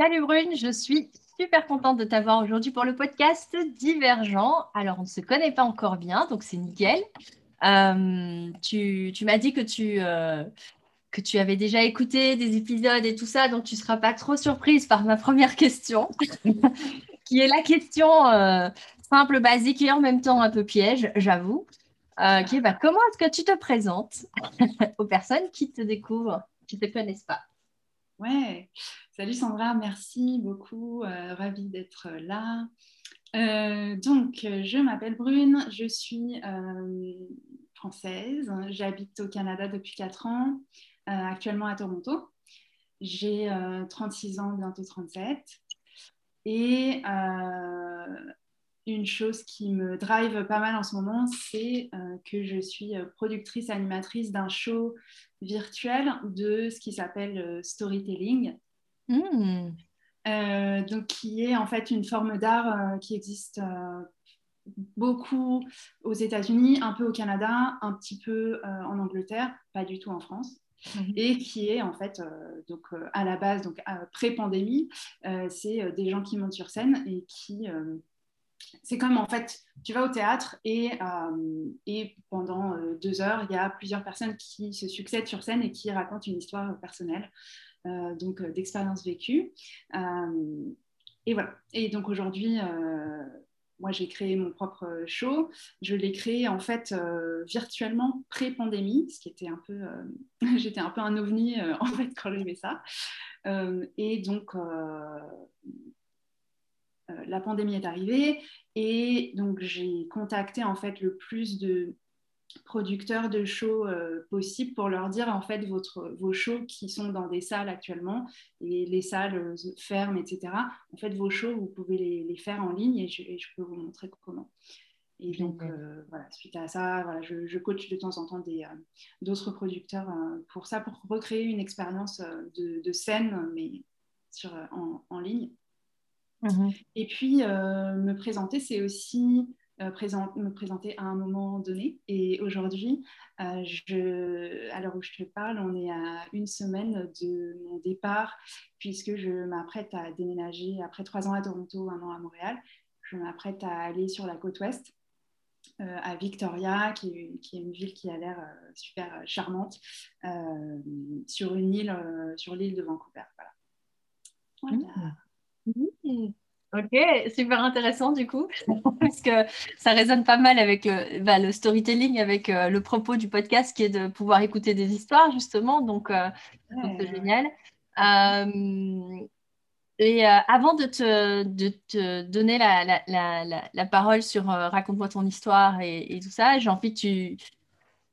Salut Brune, je suis super contente de t'avoir aujourd'hui pour le podcast Divergent. Alors, on ne se connaît pas encore bien, donc c'est nickel. Euh, tu, m'as dit que tu, euh, que tu avais déjà écouté des épisodes et tout ça, donc tu ne seras pas trop surprise par ma première question, qui est la question euh, simple, basique et en même temps un peu piège, j'avoue. bah, comment est-ce que tu te présentes aux personnes qui te découvrent, qui ne te connaissent pas? Ouais, salut Sandra, merci beaucoup, euh, ravie d'être là. Euh, donc, je m'appelle Brune, je suis euh, française, j'habite au Canada depuis 4 ans, actuellement à Toronto. J'ai 36 ans, bientôt 37. Et une chose qui me drive pas mal en ce moment, c'est euh, que je suis euh, productrice animatrice d'un show virtuel de ce qui s'appelle euh, storytelling. Hmm. donc, qui est en fait une forme d'art qui existe beaucoup aux États-Unis, un peu au Canada, un petit peu en Angleterre, pas du tout en France. Mhm. et qui est en fait donc à la base donc pré-pandémie, c'est des gens qui montent sur scène et qui c'est comme en fait, tu vas au théâtre et, euh, pendant euh, deux heures, il y a plusieurs personnes qui se succèdent sur scène et qui racontent une histoire personnelle, euh, donc d'expériences vécues. et voilà. Et donc aujourd'hui, moi j'ai créé mon propre show. Je l'ai créé en fait virtuellement pré-pandémie, ce qui était un peu, j'étais un peu un ovni en fait quand j'ai fait ça. et donc la pandémie est arrivée et donc j'ai contacté en fait le plus de producteurs de shows euh, possibles pour leur dire en fait votre, vos shows qui sont dans des salles actuellement et les salles euh, ferment etc en fait vos shows vous pouvez les, faire en ligne et je, peux vous montrer comment. Et donc voilà suite à ça voilà, je, coach de temps en temps d'autres producteurs pour ça pour recréer une expérience de, scène mais sur, en ligne Mhm. Et puis, euh, me présenter, c'est aussi euh, me présenter à un moment donné. Et aujourd'hui, euh, à l'heure où je te parle, on est à une semaine de mon départ, puisque je m'apprête à déménager après trois ans à Toronto, un an à Montréal. Je m'apprête à aller sur la côte ouest. à Victoria, qui est, une ville qui a l'air super charmante, sur une île, sur l'île de Vancouver. Voilà. voilà. Mmh. Ok, super intéressant du coup, parce que ça résonne pas mal avec euh, bah, le storytelling, avec euh, le propos du podcast qui est de pouvoir écouter des histoires justement, donc euh, c'est génial. et avant de te, de te donner la, la, la, parole sur Raconte-moi ton histoire et, tout ça, j'ai envie de,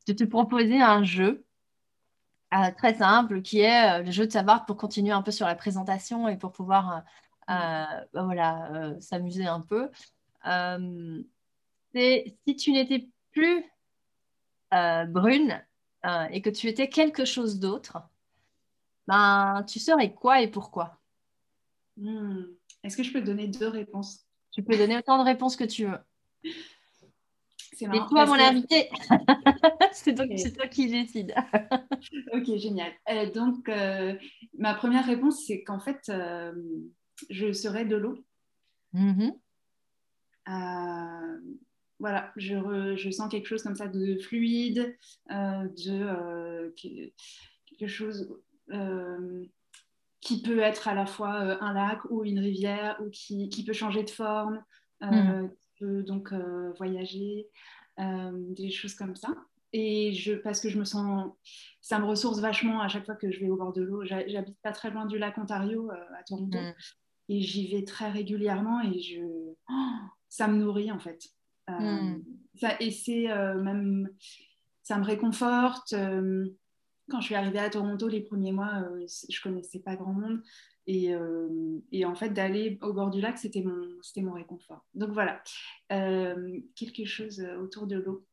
de te proposer un jeu. très simple qui est le jeu de savoir pour continuer un peu sur la présentation et pour pouvoir bah voilà, euh, s'amuser un peu. Euh, c'est si tu n'étais plus euh, brune et que tu étais quelque chose d'autre, ben, tu serais quoi et pourquoi? Hmm. Est-ce que je peux donner deux réponses? Tu peux donner autant de réponses que tu veux. C'est toi mon invité. c'est toi, toi, qui décide. ok, génial. donc, ma première réponse, c'est qu'en fait, je serai de l'eau. Mm-hmm. Euh, voilà, je, sens quelque chose comme ça de fluide, euh, de euh, quelque chose qui peut être à la fois un lac ou une rivière ou qui, peut changer de forme, mm. qui peut donc voyager, des choses comme ça. Et je, parce que je me sens, ça me ressource vachement à chaque fois que je vais au bord de l'eau. J'habite pas très loin du lac Ontario à Toronto. Mm et j'y vais très régulièrement et je... Oh, ça me nourrit en fait. Euh, hmm. ça, et c'est euh, même, ça me réconforte. Euh, quand je suis arrivée à Toronto les premiers mois, je connaissais pas grand monde. Et, et en fait, d'aller au bord du lac, c'était mon, c'était mon réconfort. Donc voilà, quelque chose autour de l'eau.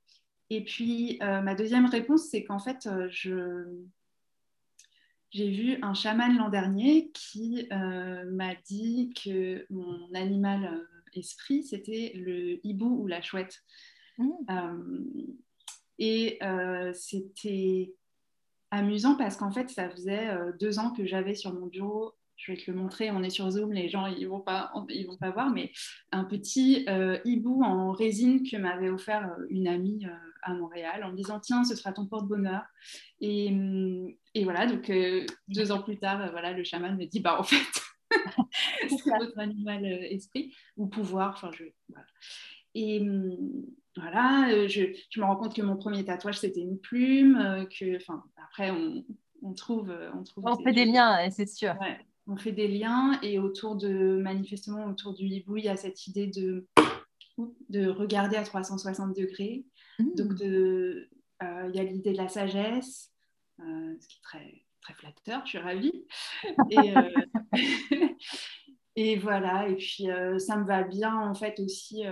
Et puis, ma deuxième réponse, c'est qu'en fait, je, j'ai vu un chaman l'an dernier qui euh, m'a dit que mon animal euh, esprit, c'était le hibou ou la chouette. Mmh. Euh, et c'était amusant parce qu'en fait, ça faisait deux ans que j'avais sur mon bureau je vais te le montrer, on est sur Zoom, les gens ils vont pas, ils vont pas voir, mais un petit hibou en résine que m'avait offert une amie à Montréal en me disant tiens ce sera ton porte-bonheur et, hum, et, voilà donc deux ans plus tard voilà le chaman me dit bah en fait c'est votre animal esprit ou pouvoir enfin je voilà. et hum, voilà, euh, je, je, me rends compte que mon premier tatouage, c'était une plume, euh, que, enfin, après, on, on trouve... Euh, on, trouve on fait des liens, c'est sûr. on fait des liens, et autour de, manifestement, autour du hibou, il y a cette idée de, de regarder à 360 degrés. Mmh. Donc, de, il y a l'idée de la sagesse, ce qui est très, très flatteur, je suis ravie. Et, et voilà, et puis ça me va bien, en fait, aussi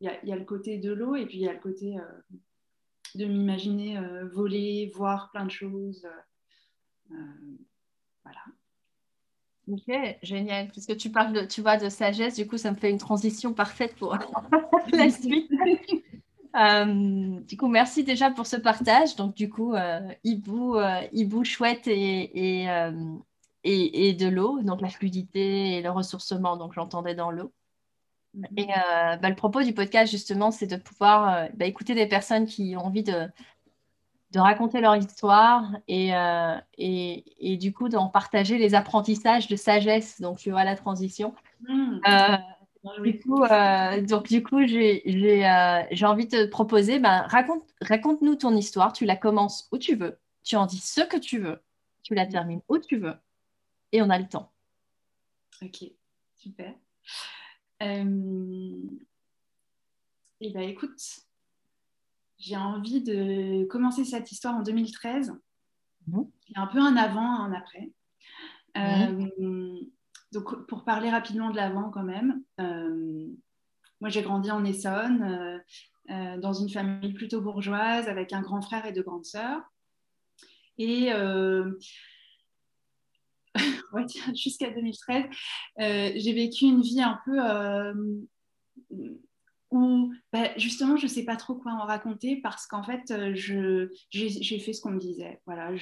il y, a le côté de l'eau et puis il y a le côté euh, de m'imaginer euh, voler, voir plein de choses. Euh, voilà. Ok, génial. Parce que tu parles de, tu vois, de sagesse, du coup, ça me fait une transition parfaite pour la suite. du coup, merci déjà pour ce partage. Donc, du coup, hibou, hibou chouette et, et, et, et de l'eau, donc la fluidité et le ressourcement, donc j'entendais dans l'eau. Et euh, bah, le propos du podcast, justement, c'est de pouvoir euh, bah, écouter des personnes qui ont envie de, de raconter leur histoire et, euh, et, et, du coup d'en partager les apprentissages de sagesse. Donc, tu vois la transition. Mmh. Du coup, donc, du coup j'ai envie de te proposer, bah, raconte, raconte-nous ton histoire. Tu la commences où tu veux. Tu en dis ce que tu veux. Tu la termines où tu veux. Et on a le temps. Ok, super. Euh, eh bien, écoute, j'ai envie de commencer cette histoire en 2013. Il y a un peu un avant, un après. Euh, donc, pour parler rapidement de l'avant, quand même, euh, moi j'ai grandi en Essonne, dans une famille plutôt bourgeoise, avec un grand frère et deux grandes sœurs. Et jusqu'à 2013, euh, j'ai vécu une vie un peu euh, où bah, justement je ne sais pas trop quoi en raconter parce qu'en fait euh, j'ai fait ce qu'on me disait. Voilà,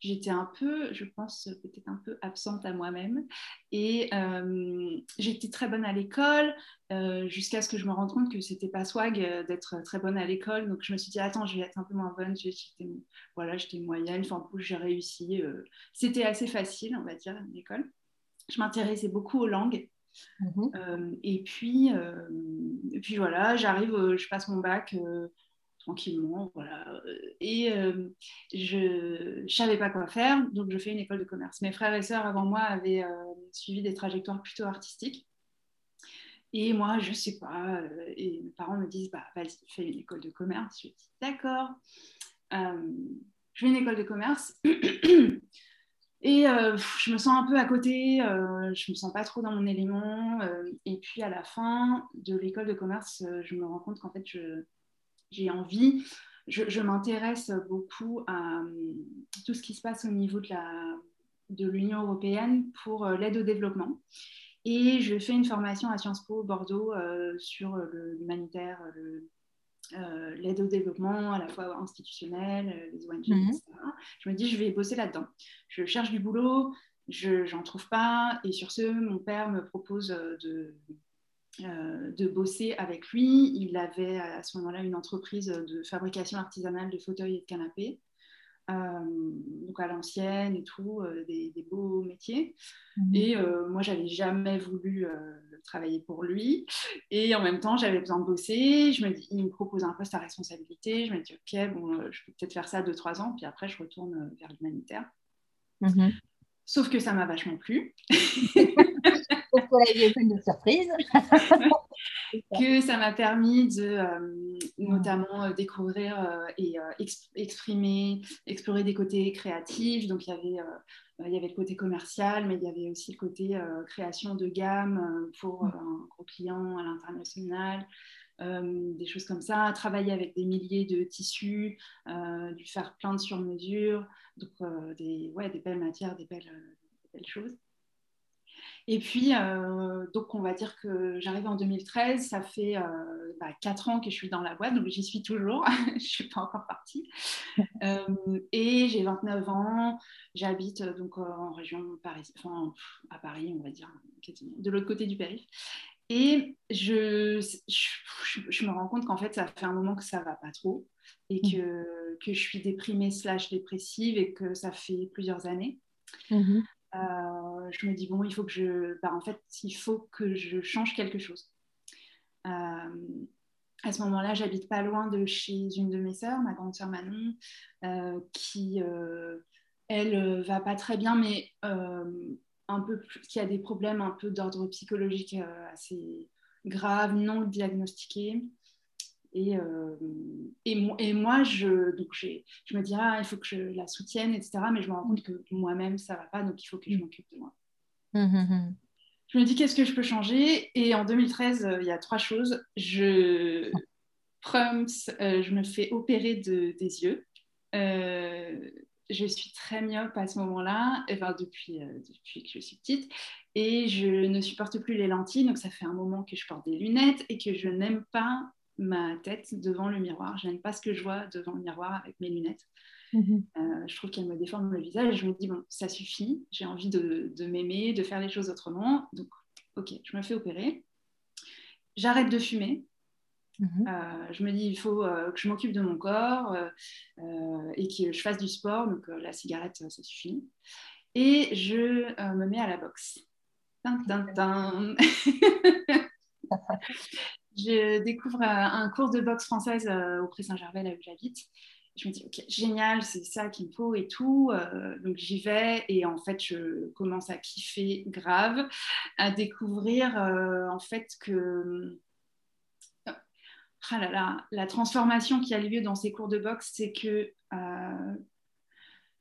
j'étais un peu, je pense peut-être un peu absente à moi-même et euh, j'étais très bonne à l'école euh, jusqu'à ce que je me rende compte que c'était pas swag d'être très bonne à l'école. Donc je me suis dit attends je vais être un peu moins bonne. J'étais voilà j'étais moyenne. Enfin j'ai réussi. c'était assez facile on va dire à l'école. Je m'intéressais beaucoup aux langues. Mhm. Euh, et, puis, euh, et puis voilà, j'arrive, euh, je passe mon bac tranquillement, voilà. Et je ne savais pas quoi faire, donc je fais une école de commerce. Mes frères et sœurs avant moi avaient suivi des trajectoires plutôt artistiques. Et moi, je sais pas. et mes parents me disent, bah, vas-y, fais une école de commerce. Je dis, d'accord. je fais une école de commerce. Et euh, je me sens un peu à côté, euh, je me sens pas trop dans mon élément. Euh, et puis à la fin de l'école de commerce, je me rends compte qu'en fait, j'ai envie, je, m'intéresse beaucoup à tout ce qui se passe au niveau de l'Union européenne pour l'aide au développement. Et je fais une formation à Sciences Po Bordeaux sur l'humanitaire, le, euh, l'aide au développement, à la fois institutionnelle, euh, les ONG, mhm. etc. Je me dis, je vais bosser là-dedans. Je cherche du boulot, je n'en trouve pas. Et sur ce, mon père me propose euh, de, de bosser avec lui. Il avait à ce moment-là une entreprise de fabrication artisanale de fauteuils et de canapés. Euh, donc à l'ancienne et tout, des, beaux métiers. Mhm. Et moi, j'avais jamais voulu travailler pour lui. Et en même temps, j'avais besoin de bosser. Je me dis, il me propose un poste à responsabilité. Je me dis, ok, bon, je peux peut-être faire ça deux, trois ans. Puis après, je retourne vers l'humanitaire. Mhm. Sauf que ça m'a vachement plu. une surprise. que ça m'a permis de euh, notamment euh, découvrir euh, et exprimer, explorer des côtés créatifs. Donc il y avait il y avait le côté commercial, mais il y avait aussi le côté création de gamme pour mm. un gros client à l'international, des choses comme ça, travailler avec des milliers de tissus, du faire plein de sur-mesure, donc des, ouais, des belles matières, des belles, des belles choses. Et puis, euh, donc, on va dire que j'arrive en 2013, ça fait euh, bah, 4 ans que je suis dans la boîte, donc j'y suis toujours, je ne suis pas encore partie. Euh, et j'ai 29 ans, j'habite donc en région parisienne, enfin à Paris, on va dire, de l'autre côté du périph'. Et je, je, je me rends compte qu'en fait, ça fait un moment que ça ne va pas trop et mmh. que, que je suis déprimée slash dépressive et que ça fait plusieurs années. Mmh euh, je me dis bon, il faut que je, bah, en fait, il faut que je change quelque chose. Euh, à ce moment-là, j'habite pas loin de chez une de mes sœurs, ma grande sœur Manon, euh, qui elle va pas très bien, mais un peu qui a des problèmes un peu d'ordre psychologique assez graves, non diagnostiqués. Et, euh, et, et, moi, je, donc je me dis, ah, il faut que je la soutienne, etc. Mais je me rends compte que moi-même, ça ne va pas, donc il faut que je m'occupe de moi. Hum, hum, hum. Je me dis, qu'est-ce que je peux changer? Et en 2013, euh, il y a trois choses. Je, euh, je me fais opérer de, des yeux. je suis très myope à ce moment-là, enfin, depuis, depuis que je suis petite, et je ne supporte plus les lentilles, donc ça fait un moment que je porte des lunettes et que je n'aime pas ma tête devant le miroir. Je n'aime pas ce que je vois devant le miroir avec mes lunettes. Mhm. Euh, je trouve qu'elle me déforme le visage. Je me dis, bon, ça suffit. J'ai envie de, m'aimer, de faire les choses autrement. Donc, ok, je me fais opérer. J'arrête de fumer. Mhm. Euh, je me dis, il faut euh, que je m'occupe de mon corps et que je fasse du sport. Donc, la cigarette, ça suffit. Et je me mets à la boxe. je découvre euh, un cours de boxe française euh, au Pré Saint-Gervais, là où j'habite. Je me dis, ok, génial, c'est ça qu'il me faut et tout. Euh, donc j'y vais et en fait, je commence à kiffer grave, à découvrir en fait que ah la transformation qui a lieu dans ces cours de boxe, c'est que,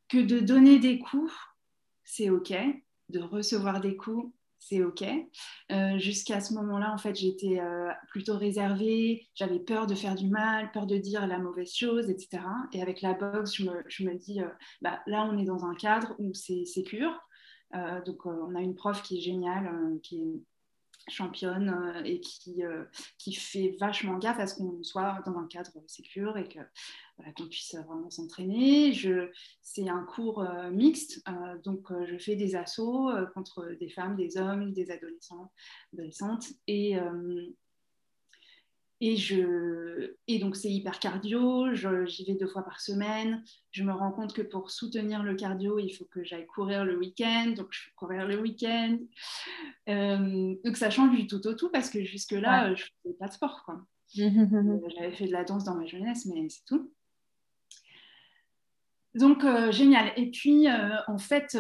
que de donner des coups, c'est OK, de recevoir des coups, c'est OK. Euh, jusqu'à ce moment-là, en fait, j'étais euh, plutôt réservée, j'avais peur de faire du mal, peur de dire la mauvaise chose, etc. Et avec la boxe, je me, dis, euh, bah, là, on est dans un cadre où c'est sécure. donc, on a une prof qui est géniale, qui est championne euh, et qui, euh, qui fait vachement gaffe à ce qu'on soit dans un cadre sécur et que qu'on puisse vraiment s'entraîner. C'est un cours euh, mixte, donc je fais des assauts contre des femmes, des hommes, des adolescents, adolescentes et et, je, et donc, c'est hyper cardio. J'y vais deux fois par semaine. Je me rends compte que pour soutenir le cardio, il faut que j'aille courir le week-end. Donc, je fais courir le week-end. Euh, donc, ça change du tout au tout parce que jusque-là, je ne faisais pas de sport. Quoi. Euh, j'avais fait de la danse dans ma jeunesse, mais c'est tout. Donc, euh, génial. Et puis, en fait,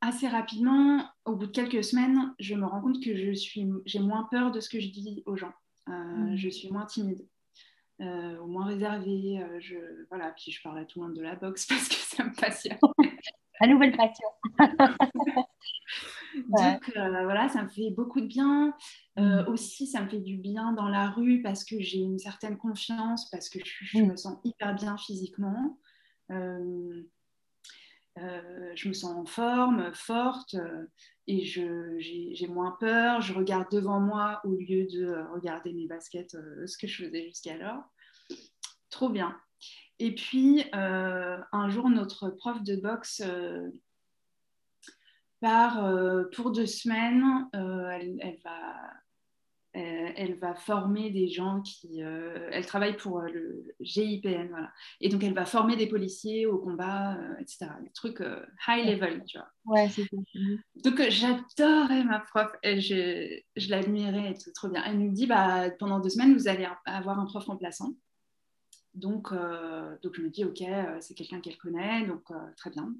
assez rapidement, au bout de quelques semaines, je me rends compte que j'ai moins peur de ce que je dis aux gens. Euh, mm. Je suis moins timide. Euh, moins réservée. Euh, je, voilà, puis je parle à tout le monde de la boxe parce que ça me passionne. La nouvelle passion. Donc voilà, ça me fait beaucoup de bien. Mm. aussi, ça me fait du bien dans la rue parce que j'ai une certaine confiance, parce que je, mm. me sens hyper bien physiquement. je me sens en forme, forte et j'ai moins peur, je regarde devant moi au lieu de euh, regarder mes baskets, euh, ce que je faisais jusqu'alors. Trop bien. Et puis, euh, un jour, notre prof de boxe part pour deux semaines. elle, va elle va former des gens qui. Euh, elle travaille pour euh, le GIPN, voilà. Et donc, elle va former des policiers au combat, etc. Des trucs high level, tu vois. Ouais, c'est Donc, j'adorais ma prof. Et je, je l'admirais et tout, trop bien. Elle nous dit bah, pendant deux semaines, vous allez avoir un prof remplaçant. Donc, donc je me dis ok, c'est quelqu'un qu'elle connaît, donc très bien.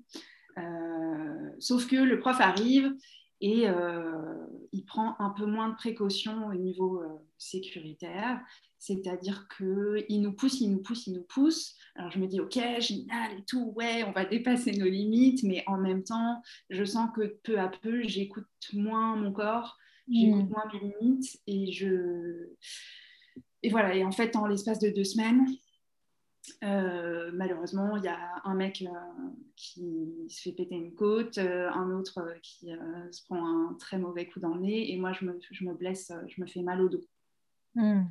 sauf que le prof arrive et euh, il prend un peu moins de précautions au niveau euh, sécuritaire, c'est-à-dire qu'il nous pousse, il nous pousse, il nous pousse. Alors je me dis, ok, génial et tout, ouais, on va dépasser nos limites, mais en même temps, je sens que peu à peu, j'écoute moins mon corps, j'écoute mm. moins mes limites, et je... Et voilà, et en fait, en l'espace de deux semaines, malheureusement, il y a un mec qui se fait péter une côte, un autre qui se prend un très mauvais coup dans le nez, et moi je me, je me blesse, je me fais mal au dos. Hmm.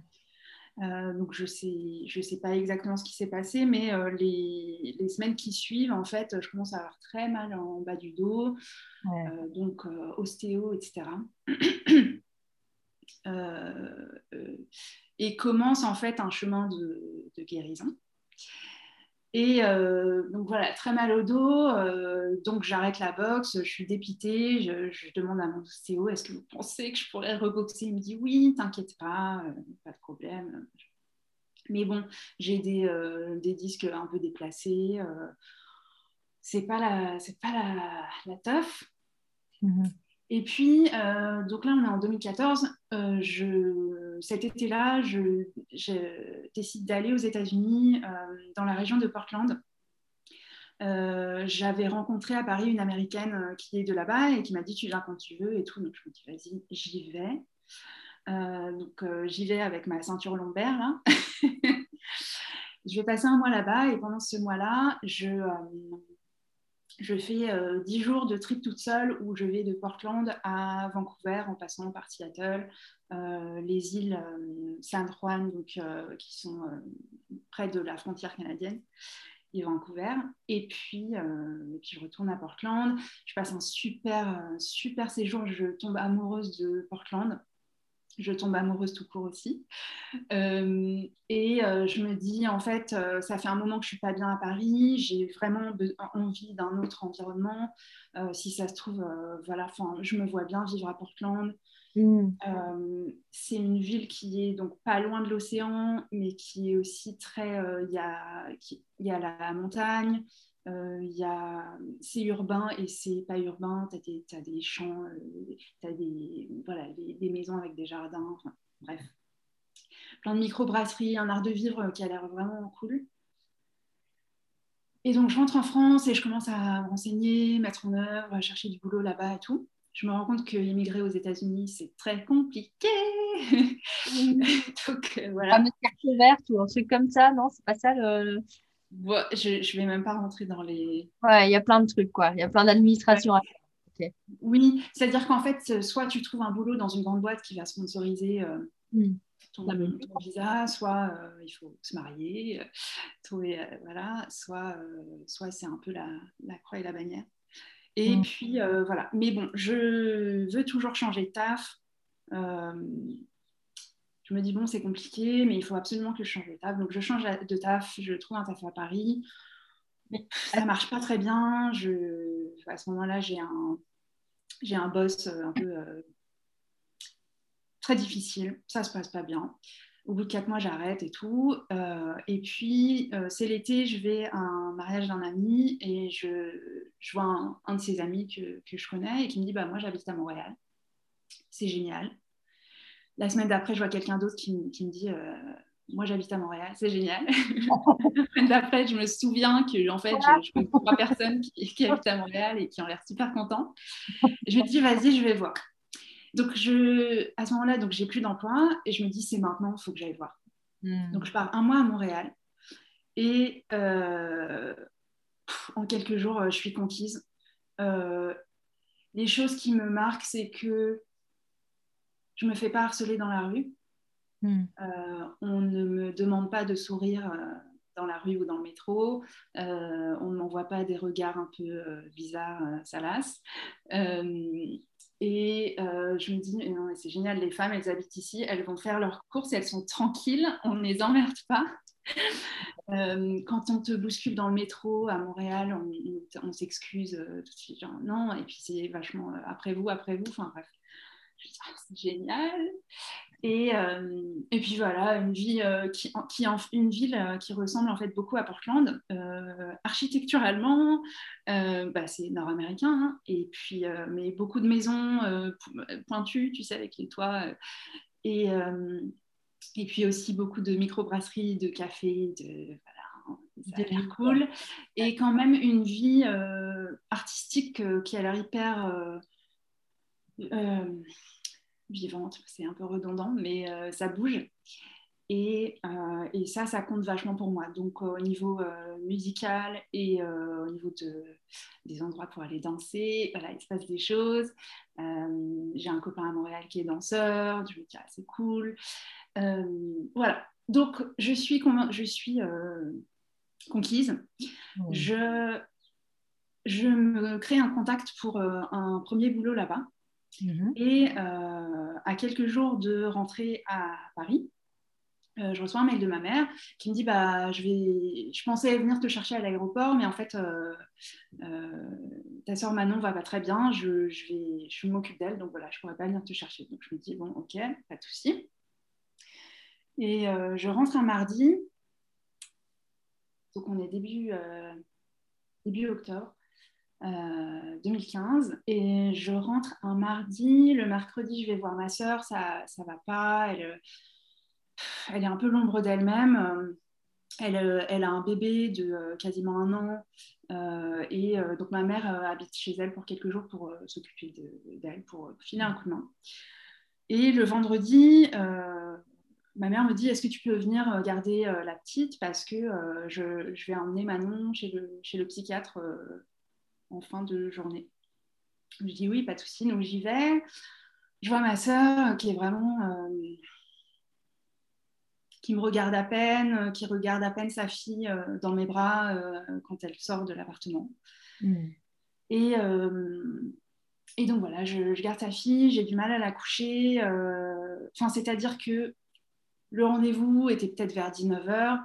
donc je sais, je sais pas exactement ce qui s'est passé, mais les, les, semaines qui suivent, en fait, je commence à avoir très mal en bas du dos, donc ostéo, etc. et commence en fait un chemin de, de guérison. Et euh, donc voilà, très mal au dos, euh, donc j'arrête la boxe, je suis dépitée, je, demande à mon ostéo, est-ce que vous pensez que je pourrais reboxer? Il me dit oui, t'inquiète pas, euh, pas de problème. Mais bon, j'ai des, des, disques un peu déplacés, c'est pas la, c'est pas la, la teuf. Mm-hmm. Et puis, donc là, on est en 2014. Euh, je, cet été-là, je, décide d'aller aux États-Unis, euh, dans la région de Portland. J'avais rencontré à Paris une américaine qui est de là-bas et qui m'a dit Tu viens quand tu veux et tout. Donc, je me dis Vas-y, j'y vais. donc, j'y vais avec ma ceinture lombaire. Je vais passer un mois là-bas et pendant ce mois-là, je je fais euh, dix 10 jours de trip toute seule où je vais de Portland à Vancouver en passant par Seattle, euh, les îles euh, San Juan, donc, qui sont près de la frontière canadienne, et Vancouver. Et puis, et puis, je retourne à Portland. Je passe un super, super séjour. Je tombe amoureuse de Portland je tombe amoureuse tout court aussi. Euh, et euh, je me dis, en fait, euh, ça fait un moment que je ne suis pas bien à Paris, j'ai vraiment envie d'un autre environnement. si ça se trouve, voilà, je me vois bien vivre à Portland. Mm. c'est une ville qui est donc pas loin de l'océan, mais qui est aussi très. Il y, a, y a la montagne, euh, y a, c'est urbain et c'est pas urbain. Tu as, des champs, euh, tu as des, voilà, des, maisons avec des jardins, bref. Plein de micro-brasseries, un art de vivre qui a l'air vraiment cool. Et donc, je rentre en France et je commence à me renseigner, mettre en œuvre, à chercher du boulot là-bas et tout. Je me rends compte que immigrer aux États-Unis, c'est très compliqué. donc, euh, voilà. Une carte verte ou un truc comme ça, non? C'est pas ça le je ne vais même pas rentrer dans les. Ouais, il y a plein de trucs, quoi. Il y a plein d'administrations à faire. Oui, c'est-à-dire qu'en fait, soit tu trouves un boulot dans une grande boîte qui va sponsoriser euh, hmm. ton, visa, soit euh, il faut se marier, euh, trouver, voilà, soit, soit c'est un peu la, la, croix et la bannière. Et hmm. puis, voilà. Mais bon, je veux toujours changer de taf je me dis, bon, c'est compliqué, mais il faut absolument que je change de taf. Donc, je change de taf, je trouve un taf à Paris. Mais ça marche pas très bien. Je... À ce moment-là, j'ai un... j'ai un boss euh, un peu euh, très difficile. Ça se passe pas bien. Au bout de quatre mois, j'arrête et tout. Euh, et puis, c'est l'été, je vais à un mariage d'un ami et je, je vois un, de ses amis que, que, je connais et qui me dit, bah, moi, j'habite à Montréal. C'est génial. La semaine d'après, je vois quelqu'un d'autre qui, me dit euh, Moi, j'habite à Montréal, c'est génial. la semaine d'après, je me souviens que en fait, je, connais trois personnes qui, habitent à Montréal et qui ont l'air super contents. Je me dis Vas-y, je vais voir. Donc, je, à ce moment-là, donc j'ai plus d'emploi et je me dis C'est maintenant, il faut que j'aille voir. Hmm. Donc, je pars un mois à Montréal et euh, en quelques jours, je suis conquise. Euh, les choses qui me marquent, c'est que je ne me fais pas harceler dans la rue. Hmm. Euh, on ne me demande pas de sourire euh, dans la rue ou dans le métro. Euh, on ne m'envoie pas des regards un peu bizarres, salaces. et je me dis, c'est génial, les femmes, elles habitent ici, elles vont faire leurs courses, elles sont tranquilles, on ne les emmerde pas. quand on te bouscule dans le métro à Montréal, on, s'excuse tout de suite, genre non, et puis c'est vachement après vous, après vous, enfin bref. Ah, c'est génial. Et, euh, et, puis voilà, une, vie, euh, qui, qui, une ville euh, qui ressemble en fait beaucoup à Portland, architecturalement, bah, c'est nord-américain, hein. et puis mais beaucoup de maisons pointues, tu sais, avec les toits, et, et puis aussi beaucoup de microbrasseries, de cafés, de voilà, ça cool, et quand même une vie artistique qui a l'air hyper euh, vivante, c'est un peu redondant, mais euh, ça bouge. Et, et, ça, ça compte vachement pour moi. Donc au niveau musical et au niveau de, des endroits pour aller danser, voilà, il se passe des choses. J'ai un copain à Montréal qui est danseur, je me dis, ah, c'est cool. voilà, donc je suis, je suis conquise. Mmh. Je, je me crée un contact pour un premier boulot là-bas. Mmh. Et à quelques jours de rentrer à Paris, euh, je reçois un mail de ma mère qui me dit bah je vais je pensais venir te chercher à l'aéroport mais en fait euh, euh, ta soeur Manon va pas très bien je, je vais je m'occupe d'elle donc voilà je pourrais pas venir te chercher. Donc je me dis bon ok pas de souci. Et je rentre un mardi. Donc on est début octobre 2015 et je rentre un mardi le mercredi je vais voir ma soeur ça ça va pas elle elle est un peu l'ombre d'elle-même. Euh, euh, elle, a un bébé de euh, quasiment un an. et donc ma mère habite chez elle pour quelques jours pour s'occuper d'elle, pour filer un coup de main. Et le vendredi, ma mère me dit Est-ce que tu peux venir garder la petite? Parce que je, vais emmener Manon chez le, chez le psychiatre en fin de journée. Je dis Oui, pas de souci. Donc j'y vais. Je vois ma soeur qui est vraiment qui me regarde à peine, euh, qui regarde à peine sa fille euh, dans mes bras euh, quand elle sort de l'appartement. Hmm. Et, et, donc voilà, je, garde sa fille, j'ai du mal à la coucher. Enfin, c'est-à-dire que le rendez-vous était peut-être vers 19h.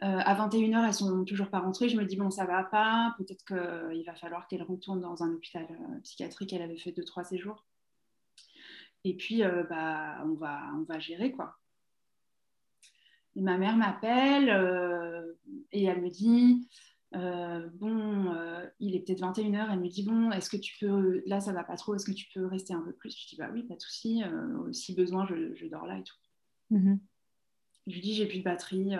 À 21h, elles sont toujours pas rentrées. Je me dis, bon, ça va pas. Peut-être qu'il va falloir qu'elle retourne dans un hôpital psychiatrique. Elle avait fait deux, trois séjours. Et puis, bah, on, va, on va gérer, quoi ma mère m'appelle euh, et elle me dit euh, Bon, euh, il est peut-être 21h. Elle me dit Bon, est-ce que tu peux, là ça va pas trop, est-ce que tu peux rester un peu plus? Je dis Bah oui, pas de souci, si besoin, je, dors là et tout. Mm-hmm. Je lui dis J'ai plus de batterie.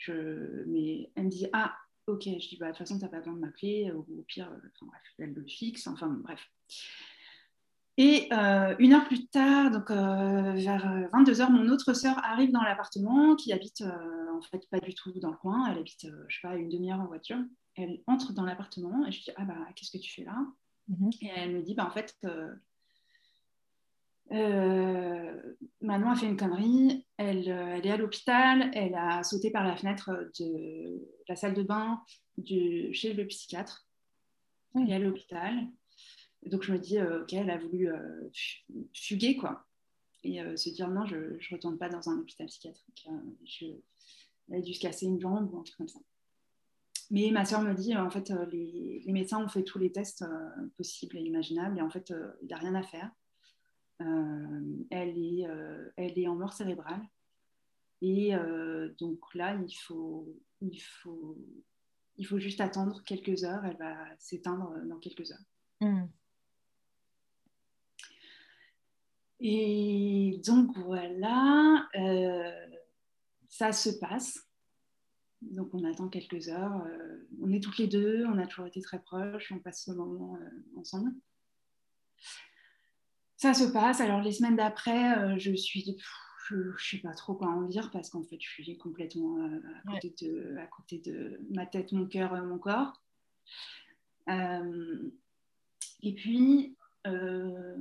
Je... Mais elle me dit Ah, ok. Je dis Bah de toute façon, tu n'as pas besoin de m'appeler, ou au pire, bref, elle le fixe, enfin bref. Et euh, une heure plus tard, donc euh, vers 22h, euh, mon autre sœur arrive dans l'appartement qui habite en fait pas du tout dans le coin. Elle habite, je sais pas, une demi-heure en voiture. Elle entre dans l'appartement et je dis Ah bah, qu'est-ce que tu fais là? Mhm. Et elle me dit Bah, en fait, Manon a fait une connerie. Elle, elle est à l'hôpital. Elle a sauté par la fenêtre de la salle de bain du, chez le psychiatre. Elle est à l'hôpital donc je me dis, euh, ok, elle a voulu euh, fuguer, quoi. Et euh, se dire, non, je ne retourne pas dans un hôpital psychiatrique. Je, elle a dû se casser une jambe ou un truc comme ça. Mais ma soeur me dit, en fait, les, médecins ont fait tous les tests possibles et imaginables, et en fait, il n'y a rien à faire. Elle, est, elle est en mort cérébrale. Et donc là, il faut, il, faut, il faut juste attendre quelques heures. Elle va s'éteindre dans quelques heures. Mmh. Et donc voilà, euh, ça se passe. Donc on attend quelques heures. Euh, on est toutes les deux, on a toujours été très proches, on passe ce moment euh, ensemble. Ça se passe. Alors les semaines d'après, je suis, je ne sais pas trop quoi en dire parce qu'en fait je suis complètement à côté, de, à, côté de, ma tête, mon cœur, mon corps. et puis euh,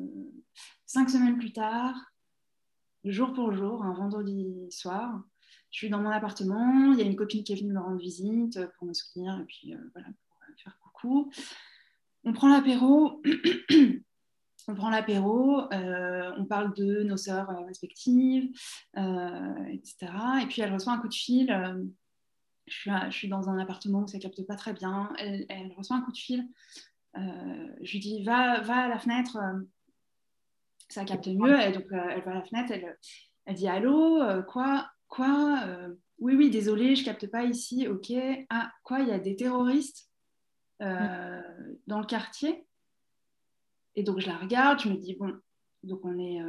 cinq semaines plus tard, jour pour jour, un vendredi soir, je suis dans mon appartement, il y a une copine qui est venue me rendre visite pour me soutenir et puis euh, voilà, pour faire coucou. On prend l'apéro, on prend l'apéro, euh, on parle de nos sœurs respectives, etc. Et puis elle reçoit un coup de fil. Je suis, dans un appartement où ça capte pas très bien. elle reçoit un coup de fil euh, je lui dis va, va à la fenêtre, euh, ça capte mieux. Et donc euh, elle va à la fenêtre, elle, elle dit allô, quoi, quoi Oui, oui, désolé, je capte pas ici. Ok. Ah, quoi Il y a des terroristes dans le quartier? Et donc je la regarde, je me dis bon, donc on est,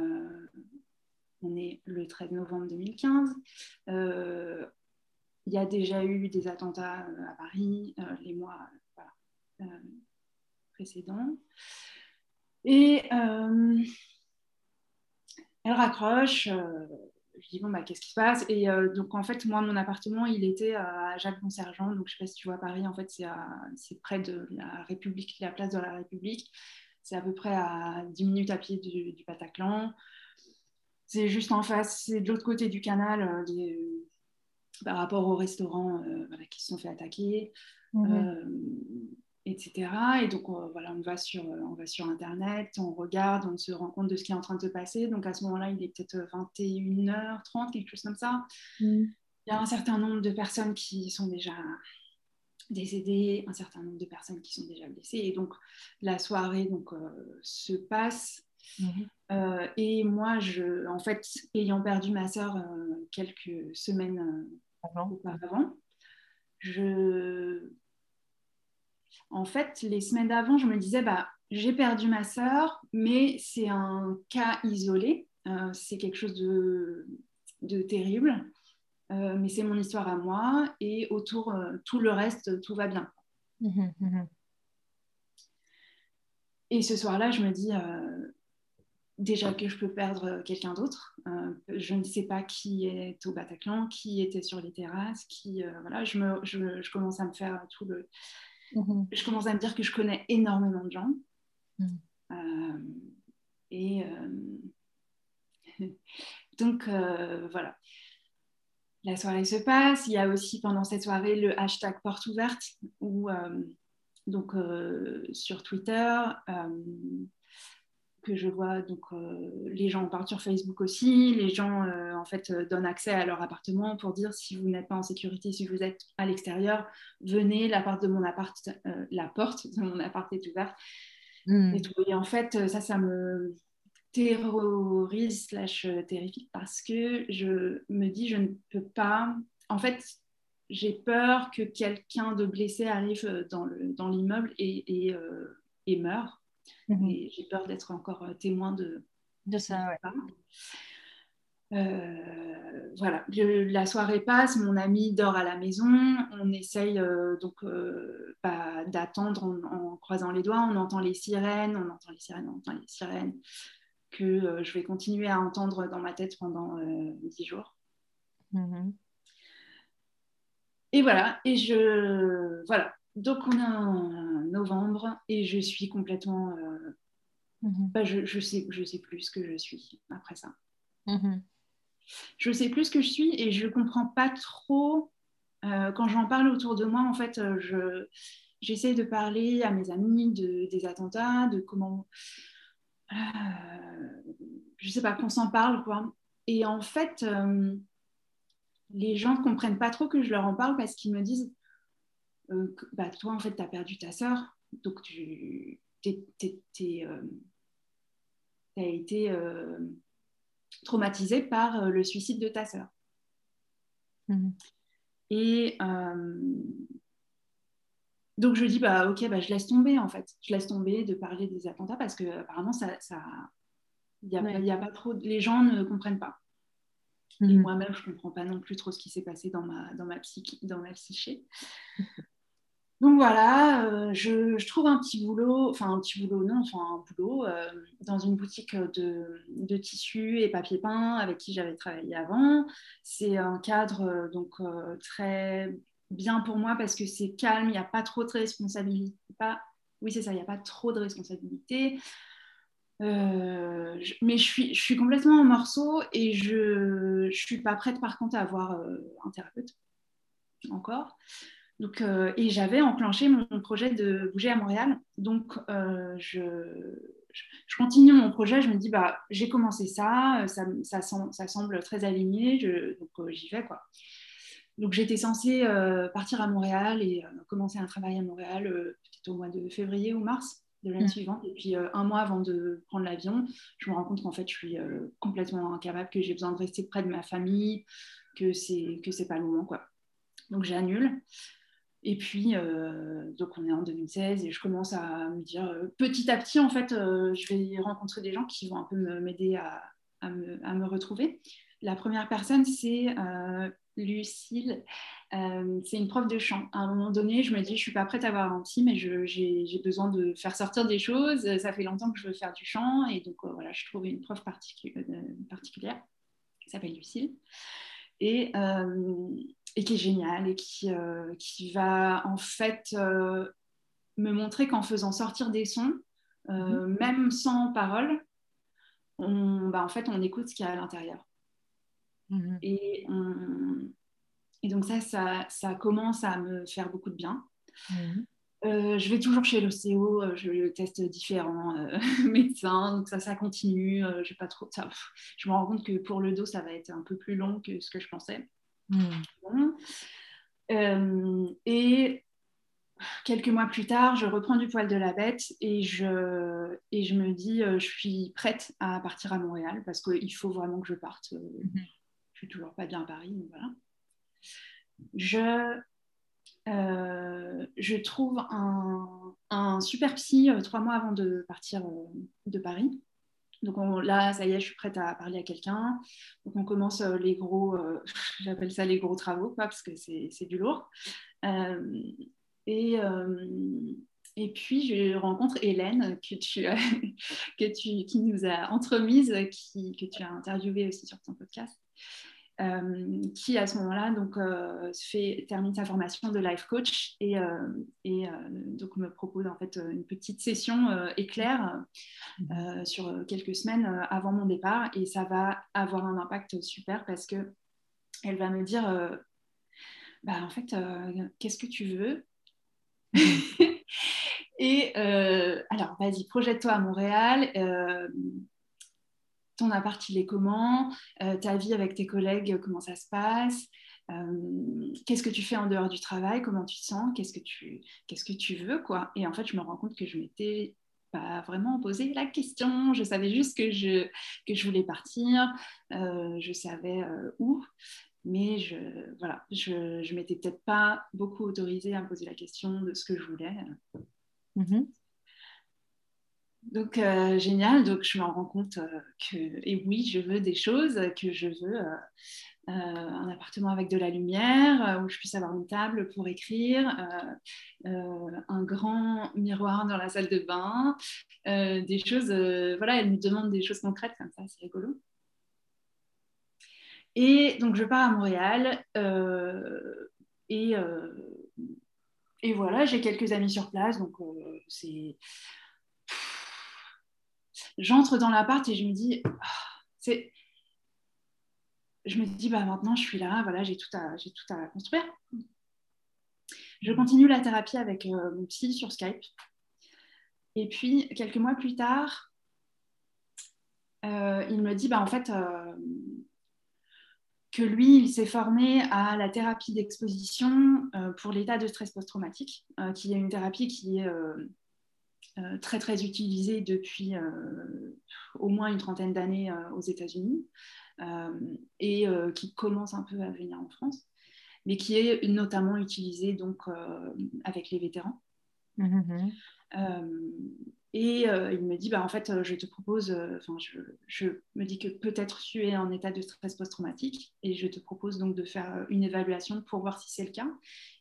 on est le 13 novembre 2015. Il y a déjà eu des attentats à Paris les mois précédent. Et euh, elle raccroche, euh, je dis bon bah qu'est-ce qui se passe? Et donc en fait moi mon appartement il était à Jacques Bonsergent, donc je sais pas si tu vois Paris, en fait c'est près de la République, la place de la République. C'est à peu près à 10 minutes à pied du, du Bataclan. C'est juste en face, c'est de l'autre côté du canal des, par rapport aux restaurants qui se sont fait attaquer. Mhm etc. Et donc, voilà, on va, sur, euh, on va sur Internet, on regarde, on se rend compte de ce qui est en train de se passer. Donc, à ce moment-là, il est peut-être 21h30, quelque chose comme ça. Mm. Il y a un certain nombre de personnes qui sont déjà décédées, un certain nombre de personnes qui sont déjà blessées. Et donc, la soirée donc, euh, se passe. Mm-hmm. Euh, et moi, je, en fait, ayant perdu ma sœur quelques semaines auparavant, je en fait, les semaines d'avant, je me disais, bah, j'ai perdu ma sœur, mais c'est un cas isolé, euh, c'est quelque chose de, terrible, euh, mais c'est mon histoire à moi, et autour, euh, tout le reste, tout va bien. Mmh mmh et ce soir-là, je me dis, déjà que je peux perdre quelqu'un d'autre. je ne sais pas qui est au Bataclan, qui était sur les terrasses, qui voilà, je, me, je, commence à me faire tout le Mhm. Je commence à me dire que je connais énormément de gens. Mhm. Euh, et euh, donc, euh, voilà. La soirée se passe. Il y a aussi pendant cette soirée le hashtag porte ouverte, où, donc, sur Twitter, que je vois. Donc, euh, les gens partent sur Facebook aussi. Les gens, euh, en fait, euh, donnent accès à leur appartement pour dire si vous n'êtes pas en sécurité, si vous êtes à l'extérieur, venez. La porte de mon appart, la porte de mon appart est ouverte. Hmm. Et, en fait, ça, ça me terrorise slash terrifie parce que je me dis je ne peux pas. En fait, j'ai peur que quelqu'un de blessé arrive dans l'immeuble et, et, et meure. Mhm. j'ai peur d'être encore euh, témoin de, de ça. Euh, voilà, la soirée passe, mon ami dort à la maison, on essaye euh, donc bah, d'attendre en, croisant les doigts, on entend les sirènes, on entend les sirènes, on entend les sirènes, que je vais continuer à entendre dans ma tête pendant dix jours. Mhm. Et voilà, et je voilà, donc on est en novembre et je suis complètement... Euh, mhm. bah, je, je, sais, je sais plus ce que je suis après ça. Mhm. Je sais plus ce que je suis et je comprends pas trop... Euh, quand j'en parle autour de moi, en fait, euh, je, j'essaie de parler à mes amis de, des attentats, de comment... je sais pas, qu'on s'en parle, quoi. Et en fait, les gens ne comprennent pas trop que je leur en parle parce qu'ils me disent euh, bah, toi, en fait, tu as perdu ta sœur, donc tu euh, as été euh, traumatisé par le suicide de ta sœur. Mhm. Et donc je dis bah ok bah, je laisse tomber en fait, je laisse tomber de parler des attentats parce que apparemment ça, ça y a, y a pas trop, les gens ne comprennent pas. Et mhm. moi-même je comprends pas non plus trop ce qui s'est passé dans ma dans ma dans ma psyché. Donc voilà, euh, je, trouve un petit boulot, enfin un petit boulot, non, enfin un boulot euh, dans une boutique de, de tissus et papier peint avec qui j'avais travaillé avant. C'est un cadre euh, donc très bien pour moi parce que c'est calme, il n'y a pas trop de responsabilité. Pas, oui, c'est ça, il n'y a pas trop de responsabilité. mais je suis, je suis complètement en morceaux et je ne suis pas prête par contre à avoir un thérapeute encore. Donc, euh, et j'avais enclenché mon projet de bouger à Montréal. Donc, euh, je, je, continue mon projet. Je me dis, bah, j'ai commencé ça, ça, ça, ça, semble très aligné, donc euh, j'y vais. Quoi. Donc, j'étais censée partir à Montréal et commencer un travail à Montréal peut-être au mois de février ou mars de l'année mmh. suivante. Et puis, un mois avant de prendre l'avion, je me rends compte qu'en fait, je suis complètement incapable, que j'ai besoin de rester près de ma famille, que c'est que c'est pas le moment. Quoi. Donc, j'annule. Et puis, euh, donc on est en 2016 et je commence à me dire euh, petit à petit, en fait, euh, je vais rencontrer des gens qui vont un peu m'aider à, à, me, retrouver. La première personne, c'est Lucille. c'est une prof de chant. À un moment donné, je me dis, je ne suis pas prête à avoir un petit, mais j'ai besoin de faire sortir des choses. Ça fait longtemps que je veux faire du chant et donc voilà, je trouve une prof particulière qui s'appelle Lucille, et, et, qui est génial et qui, qui va en fait me montrer qu'en faisant sortir des sons, mhm. même sans parole, on, bah, en fait, on écoute ce qu'il y a à l'intérieur. Mhm. Et, et, donc ça, ça, ça, commence à me faire beaucoup de bien. Mhm. Euh, je vais toujours chez l'OCO, euh, je teste différents euh, médecins, donc ça, ça continue. je, pas trop, ça, je me rends compte que pour le dos, ça va être un peu plus long que ce que je pensais. Mhm. et quelques mois plus tard, je reprends du poil de la bête et je, et je me dis, je suis prête à partir à Montréal parce qu'il faut vraiment que je parte. Je toujours pas bien à Paris, voilà. Je euh, je trouve un, super psy euh, trois mois avant de partir euh, de Paris. Donc là, ça y est, je suis prête à parler à quelqu'un. Donc on commence les gros, j'appelle ça les gros travaux, parce que c'est du lourd. et, et puis je rencontre Hélène que tu, que tu, qui nous a entremise, qui, que tu as interviewée aussi sur ton podcast. Euh, qui à ce moment-là donc euh, fait termine sa formation de life coach et, euh, et donc me propose en fait une petite session éclair sur quelques semaines avant mon départ. Et ça va avoir un impact super parce que elle va me dire bah en fait qu'est-ce que tu veux? Et alors vas-y projette-toi à Montréal ton appart, il est comment? Euh, Ta vie avec tes collègues, comment ça se passe? Euh, Qu'est-ce que tu fais en dehors du travail? Comment tu te sens? Qu'est-ce que tu, qu'est-ce que tu veux quoi? Et en fait, je me rends compte que je m'étais pas vraiment posé la question. Je savais juste que je, que je voulais partir. Euh, je savais où. Mais je voilà, je ne m'étais peut-être pas beaucoup autorisée à me poser la question de ce que je voulais. Mm-hmm. Donc, euh, génial. Donc, je me rends compte euh, que, et oui, je veux des choses, que je veux euh, un appartement avec de la lumière, où je puisse avoir une table pour écrire, un grand miroir dans la salle de bain, des choses, voilà, elle me demande des choses concrètes comme ça, c'est rigolo. Et donc, je pars à Montréal et, et voilà, j'ai quelques amis sur place, donc c'est j'entre dans l'appart et je me dis, ah. Je me dis, bah, maintenant je suis là, voilà, j'ai tout, à, construire. Je continue la thérapie avec euh, mon psy sur Skype. Et puis, quelques mois plus tard, euh, il me dit, bah, en fait, euh, que lui, il s'est formé à la thérapie d'exposition pour l'état de stress post-traumatique, qui est une thérapie qui est très très utilisé depuis euh, au moins une trentaine d'années euh, aux États-Unis et qui commence un peu à venir en France, mais qui est notamment utilisé donc avec les vétérans. Mm-hmm. Et il me dit, bah, en fait, je te propose, enfin, je, je, me dis que peut-être tu es en état de stress post-traumatique et je te propose donc de faire une évaluation pour voir si c'est le cas.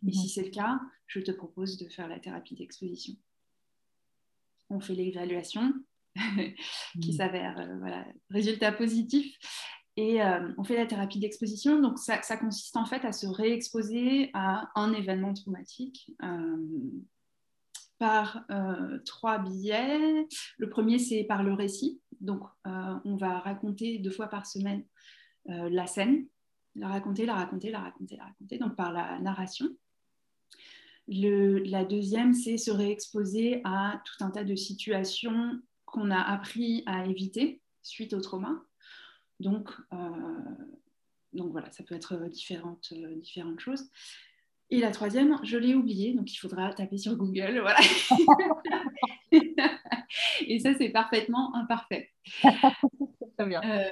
Et si c'est le cas, je te propose de faire la thérapie d'exposition on fait l'évaluation qui mm. s'avère, euh, voilà, résultat positif. Et euh, on fait la thérapie d'exposition. Donc, ça, consiste en fait à se réexposer à un événement traumatique euh, par trois billets. Le premier, c'est par le récit. Donc, on va raconter deux fois par semaine la scène, la raconter, la raconter, la raconter, la raconter, donc par la narration la deuxième, c'est se réexposer à tout un tas de situations qu'on a appris à éviter suite au trauma. Donc, euh, donc voilà, ça peut être différentes, euh, différentes choses. Et la troisième, je l'ai oubliée, donc il faudra taper sur Google. Voilà. Et ça, c'est parfaitement imparfait. Très bien. Euh,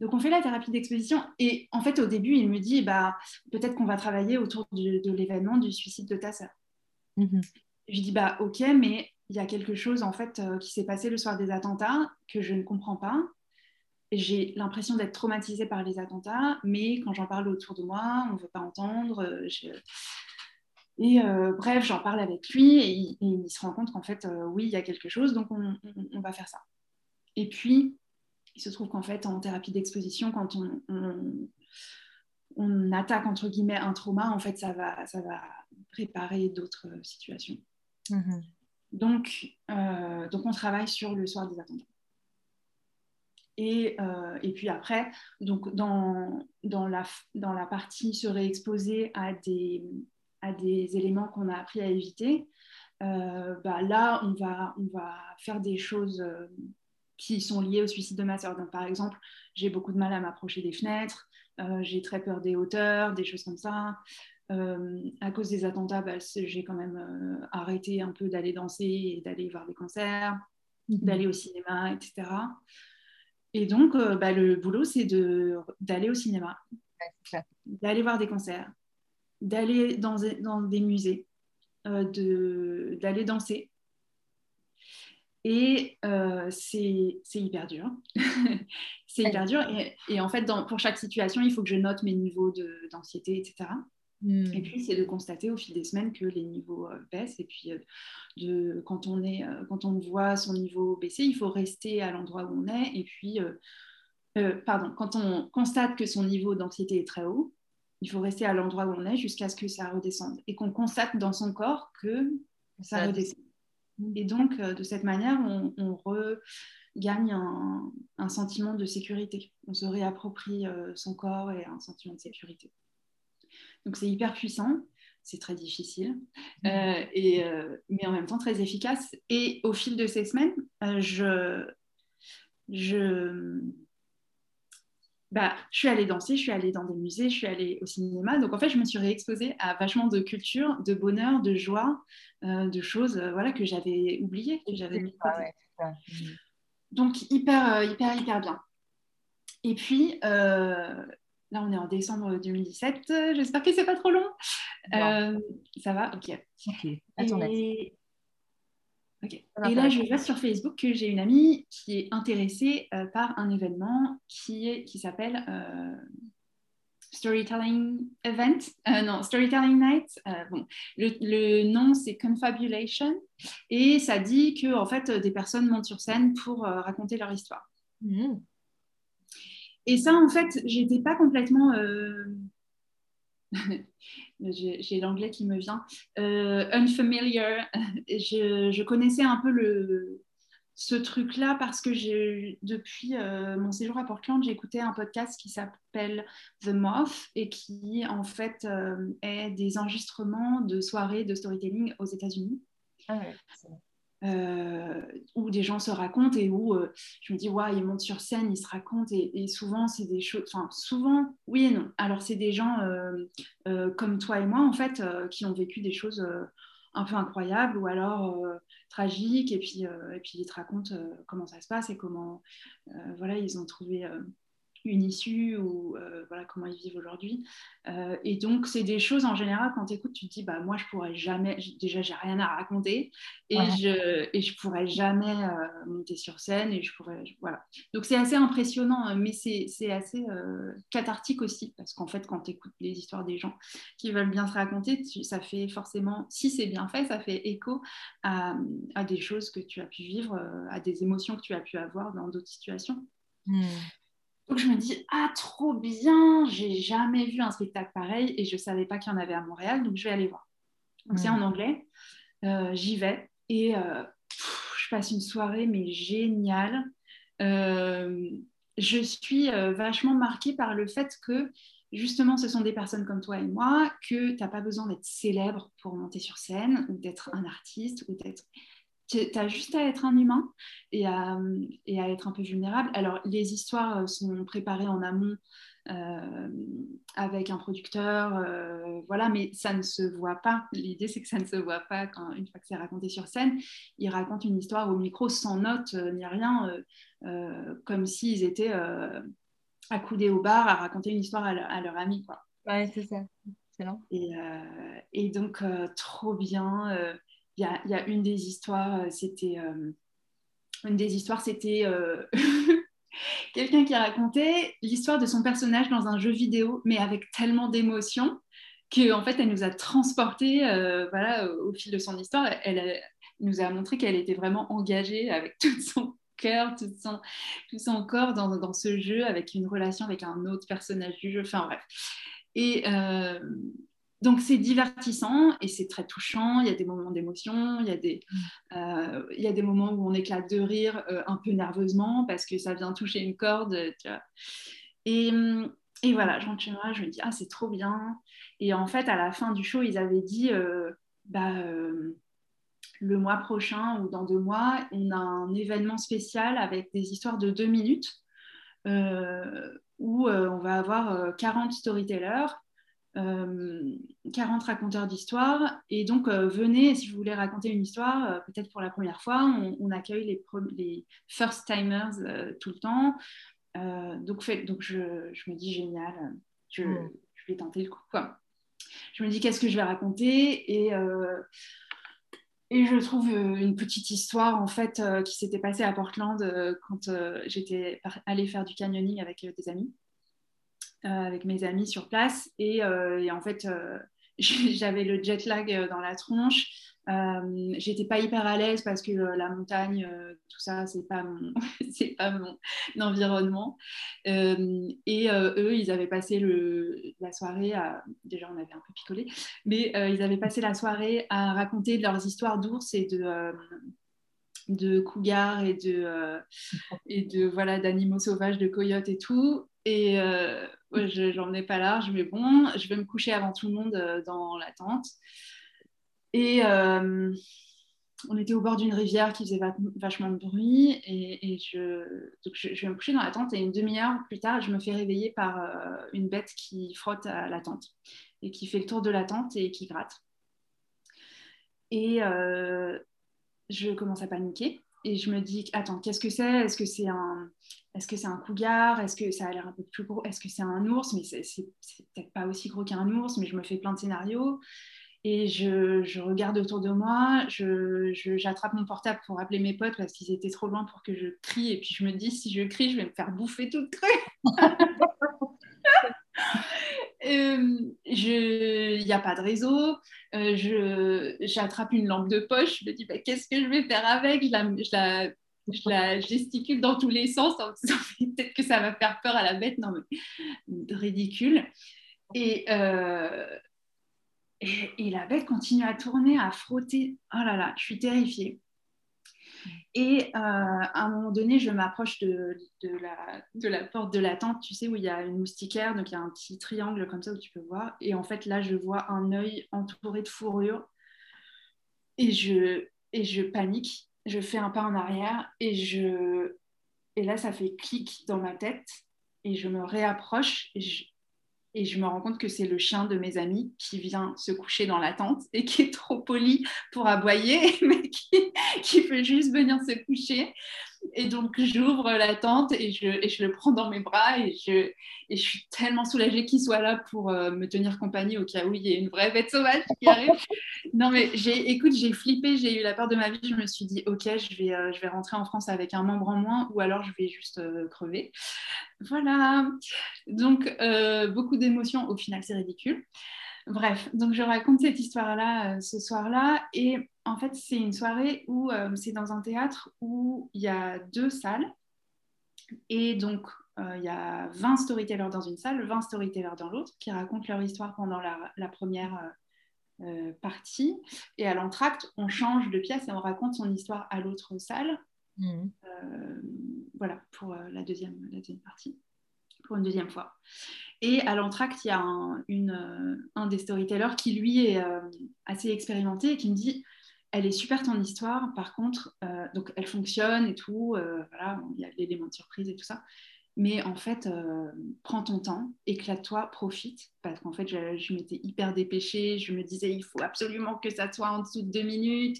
donc on fait la thérapie d'exposition et en fait au début il me dit bah peut-être qu'on va travailler autour de l'événement du suicide de ta sœur. Mhm. Je lui dis bah ok mais il y a quelque chose en fait euh, qui s'est passé le soir des attentats que je ne comprends pas. J'ai l'impression d'être traumatisée par les attentats, mais quand j'en parle autour de moi, on ne veut pas entendre. Euh, et euh, bref, j'en parle avec lui et il, se rend compte qu'en fait, oui, il y a quelque chose, donc on, va faire ça. Et puis, il se trouve qu'en fait, en thérapie d'exposition, quand on, on, attaque entre guillemets un trauma, en fait, ça va, ça va préparer d'autres situations. Mhm. Donc, euh, donc, on travaille sur le soir des attentats. Et, euh, et, puis après, donc dans, dans, la, dans la partie se réexposer à des, à des éléments qu'on a appris à éviter, euh, bah là, on va, on va faire des choses qui sont liées au suicide de ma soeur. Donc, par exemple, j'ai beaucoup de mal à m'approcher des fenêtres, euh, j'ai très peur des hauteurs, des choses comme ça. Euh, à cause des attentats, bah, j'ai quand même euh, arrêté un peu d'aller danser et d'aller voir des concerts, mhm. d'aller au cinéma, etc. Et donc, bah, le boulot, c'est d'aller au cinéma, d'aller voir des concerts, d'aller dans, dans, des musées, d'aller danser, et euh, c'est hyper dur. c'est hyper dur. Et, en fait, dans, pour chaque situation, il faut que je note mes niveaux d'anxiété, etc. Hmm. Et puis, c'est de constater au fil des semaines que les niveaux euh, baissent. Et puis, euh, de, quand, on est, quand on voit son niveau baisser, il faut rester à l'endroit où on est. Et puis, pardon, quand on constate que son niveau d'anxiété est très haut, il faut rester à l'endroit où on est jusqu'à ce que ça redescende. Et qu'on constate dans son corps que ça redescend. Et donc, euh, de cette manière, on, regagne un, sentiment de sécurité. On se réapproprie euh, son corps et un sentiment de sécurité. Donc, c'est hyper puissant, c'est très difficile, mmh. euh, et, mais en même temps très efficace. Et au fil de ces semaines, je, je bah, je suis allée danser, je suis allée dans des musées, je suis allée au cinéma. Donc en fait, je me suis réexposée à vachement de culture, de bonheur, de joie, euh, de choses euh, voilà, que j'avais oubliées, que j'avais mis Donc hyper, euh, hyper, hyper bien. Et puis, là, on est en décembre 2017. J'espère que c'est pas trop long. ça va? Ok. Ok. Et là, je vois sur Facebook que j'ai une amie qui est intéressée euh, par un événement qui, qui s'appelle euh, Storytelling Event, euh, non, Storytelling Night. bon, le, nom, c'est Confabulation. Et ça dit que, en fait, des personnes montent sur scène pour raconter leur histoire. Mmh. Et ça, en fait, j'étais pas complètement j'ai l'anglais qui me vient, euh, unfamiliar. Je, connaissais un peu ce truc-là parce que depuis euh, mon séjour à Portland, écouté un podcast qui s'appelle The Moth et qui en fait euh, est des enregistrements de soirées de storytelling aux États-Unis. Ah euh, où des gens se racontent et où euh, je me dis, ouais, ils montent sur scène, ils se racontent et, souvent, c'est des choses, enfin, souvent, oui et non. Alors, c'est des gens euh, comme toi et moi, en fait, qui ont vécu des choses un peu incroyables ou alors tragiques et puis, et puis ils te racontent comment ça se passe et comment, voilà, ils ont trouvé une issue ou euh, voilà comment ils vivent aujourd'hui. Euh, et donc, c'est des choses en général, quand tu écoutes, tu te dis, bah, moi, je pourrais jamais, déjà, j'ai rien à raconter et, je, et je pourrais jamais euh, monter sur scène et je pourrais, voilà. Donc, c'est assez impressionnant, hein, mais c'est assez cathartique aussi parce qu'en fait, quand tu écoutes les histoires des gens qui veulent bien se raconter, ça fait forcément, si c'est bien fait, ça fait écho à, à, des choses que tu as pu vivre, à des émotions que tu as pu avoir dans d'autres situations. Hmm. Donc je me dis, ah, trop bien, j'ai jamais vu un spectacle pareil et je ne savais pas qu'il y en avait à Montréal, donc je vais aller voir. Donc c'est en anglais, euh, j'y vais et euh, je passe une soirée, mais géniale. Euh, je suis vachement marquée par le fait que justement, ce sont des personnes comme toi et moi, que tu n'as pas besoin d'être célèbre pour monter sur scène ou d'être un artiste ou d'être tu as juste à être un humain et à, et à, être un peu vulnérable. Alors, les histoires euh, sont préparées en amont euh, avec un producteur, euh, voilà, mais ça ne se voit pas. L'idée, c'est que ça ne se voit pas quand, une fois que c'est raconté sur scène. Ils racontent une histoire au micro sans notes ni rien, comme s'ils étaient accoudés au bar à raconter une histoire à, leur ami. Quoi. Ouais, c'est ça. Et, et, donc, trop bien il y a, une des histoires, euh, c'était euh, une des histoires, c'était euh, quelqu'un qui racontait l'histoire de son personnage dans un jeu vidéo, mais avec tellement d'émotion que en fait, elle nous a transporté, voilà, au fil de son histoire. Elle, nous a montré qu'elle était vraiment engagée avec toute son cœur, tout son, tout son corps dans, dans, ce jeu avec une relation avec un autre personnage du jeu. Enfin bref. Et donc c'est divertissant et c'est très touchant. Il y a des moments d'émotion, il, y a des, euh, il y a des moments où on éclate de rire euh, un peu nerveusement parce que ça vient toucher une corde. Tu vois. Et, et, voilà, je rentre chez moi, je me dis, ah c'est trop bien. Et en fait, à la fin du show, ils avaient dit, bah, le mois prochain ou dans deux mois, on a un événement spécial avec des histoires de deux minutes où on va avoir 40 storytellers 40 raconteurs d'histoires. Et donc, venez, si vous voulez raconter une histoire, peut-être pour la première fois, on, accueille les, les first-timers tout le temps. donc, fait, donc je, me dis, génial, je, mm. je, vais tenter le coup. Quoi. Je me dis, qu'est-ce que je vais raconter? Et et je trouve euh, une petite histoire en fait euh, qui s'était passée à Portland euh, quand j'étais allée faire du canyoning avec des amis, avec mes amis sur place. Et, et en fait, j'avais le jet lag dans la tronche. Euh, j'étais pas hyper à l'aise parce que euh, la montagne, euh, tout ça, c'est pas mon, c'est pas mon environnement. et eux, ils avaient passé le, la soirée à, déjà on avait un peu picolé, mais ils avaient passé la soirée à raconter leurs histoires d'ours et de de cougars et de et de voilà d'animaux sauvages, de coyotes et tout. Et je j'en ai pas large, mais bon, je vais me coucher avant tout le monde dans la tente. Et euh, on était au bord d'une rivière qui faisait vachement de bruit. Et, je, donc je, vais me coucher dans la tente. Et une demi-heure plus tard, je me fais réveiller par euh, une bête qui frotte à la tente et qui fait le tour de la tente et qui gratte. Et euh, je commence à paniquer. Et je me dis, attends, qu'est-ce que c'est? Est-ce que c'est un, est-ce que c'est un cougar? Est-ce que ça a l'air un peu plus gros? Est-ce que c'est un ours? Mais c'est, peut-être pas aussi gros qu'un ours, mais je me fais plein de scénarios. Et je, regarde autour de moi, j'attrape mon portable pour appeler mes potes parce qu'ils étaient trop loin pour que je crie. Et puis je me dis, si je crie, je vais me faire bouffer toute crue. Il n'y a pas de réseau. Euh, j'attrape une lampe de poche. Je me dis, bah, qu'est-ce que je vais faire avec? Je la, je la, gesticule dans tous les sens peut-être que ça va faire peur à la bête. Non, mais ridicule. Et, euh, et, la bête continue à tourner, à frotter. Oh là là, je suis terrifiée. Et euh, à un moment donné, je m'approche de, la, porte de la tente, tu sais, où il y a une moustiquaire, donc il y a un petit triangle comme ça où tu peux voir. Et en fait, là, je vois un œil entouré de fourrure. Et je, panique. Je fais un pas en arrière et, je, et là, ça fait clic dans ma tête. Et je me réapproche et je me rends compte que c'est le chien de mes amis qui vient se coucher dans la tente et qui est trop poli pour aboyer, mais qui, peut juste venir se coucher. Et donc, j'ouvre la tente et je, et je, le prends dans mes bras et je, et je suis tellement soulagée qu'il soit là pour euh, me tenir compagnie au cas où il y ait une vraie bête sauvage qui arrive. Non, mais écoute, j'ai flippé, j'ai eu la peur de ma vie. Je me suis dit, OK, je vais, euh, je vais rentrer en France avec un membre en moins ou alors je vais juste euh, crever. Voilà. Donc, beaucoup d'émotions. Au final, c'est ridicule. Bref, donc je raconte cette histoire-là ce soir-là et en fait, c'est une soirée où euh, c'est dans un théâtre où il y a deux salles. Et donc, euh, il y a 20 storytellers dans une salle, 20 storytellers dans l'autre, qui racontent leur histoire pendant la, première euh, partie. Et à l'entracte, on change de pièce et on raconte son histoire à l'autre salle. Mmh. voilà, pour la, deuxième, la deuxième partie, pour une deuxième fois. Et à l'entracte, il y a un, une, un des storytellers qui, lui, est assez expérimenté et qui me dit elle est super ton histoire. Par contre, euh, donc elle fonctionne et tout. Euh, voilà, il y a l'élément de surprise et tout ça. Mais en fait, euh, prends ton temps, éclate-toi, profite. Parce qu'en fait, je, m'étais hyper dépêchée. Je me disais, il faut absolument que ça soit en dessous de deux minutes,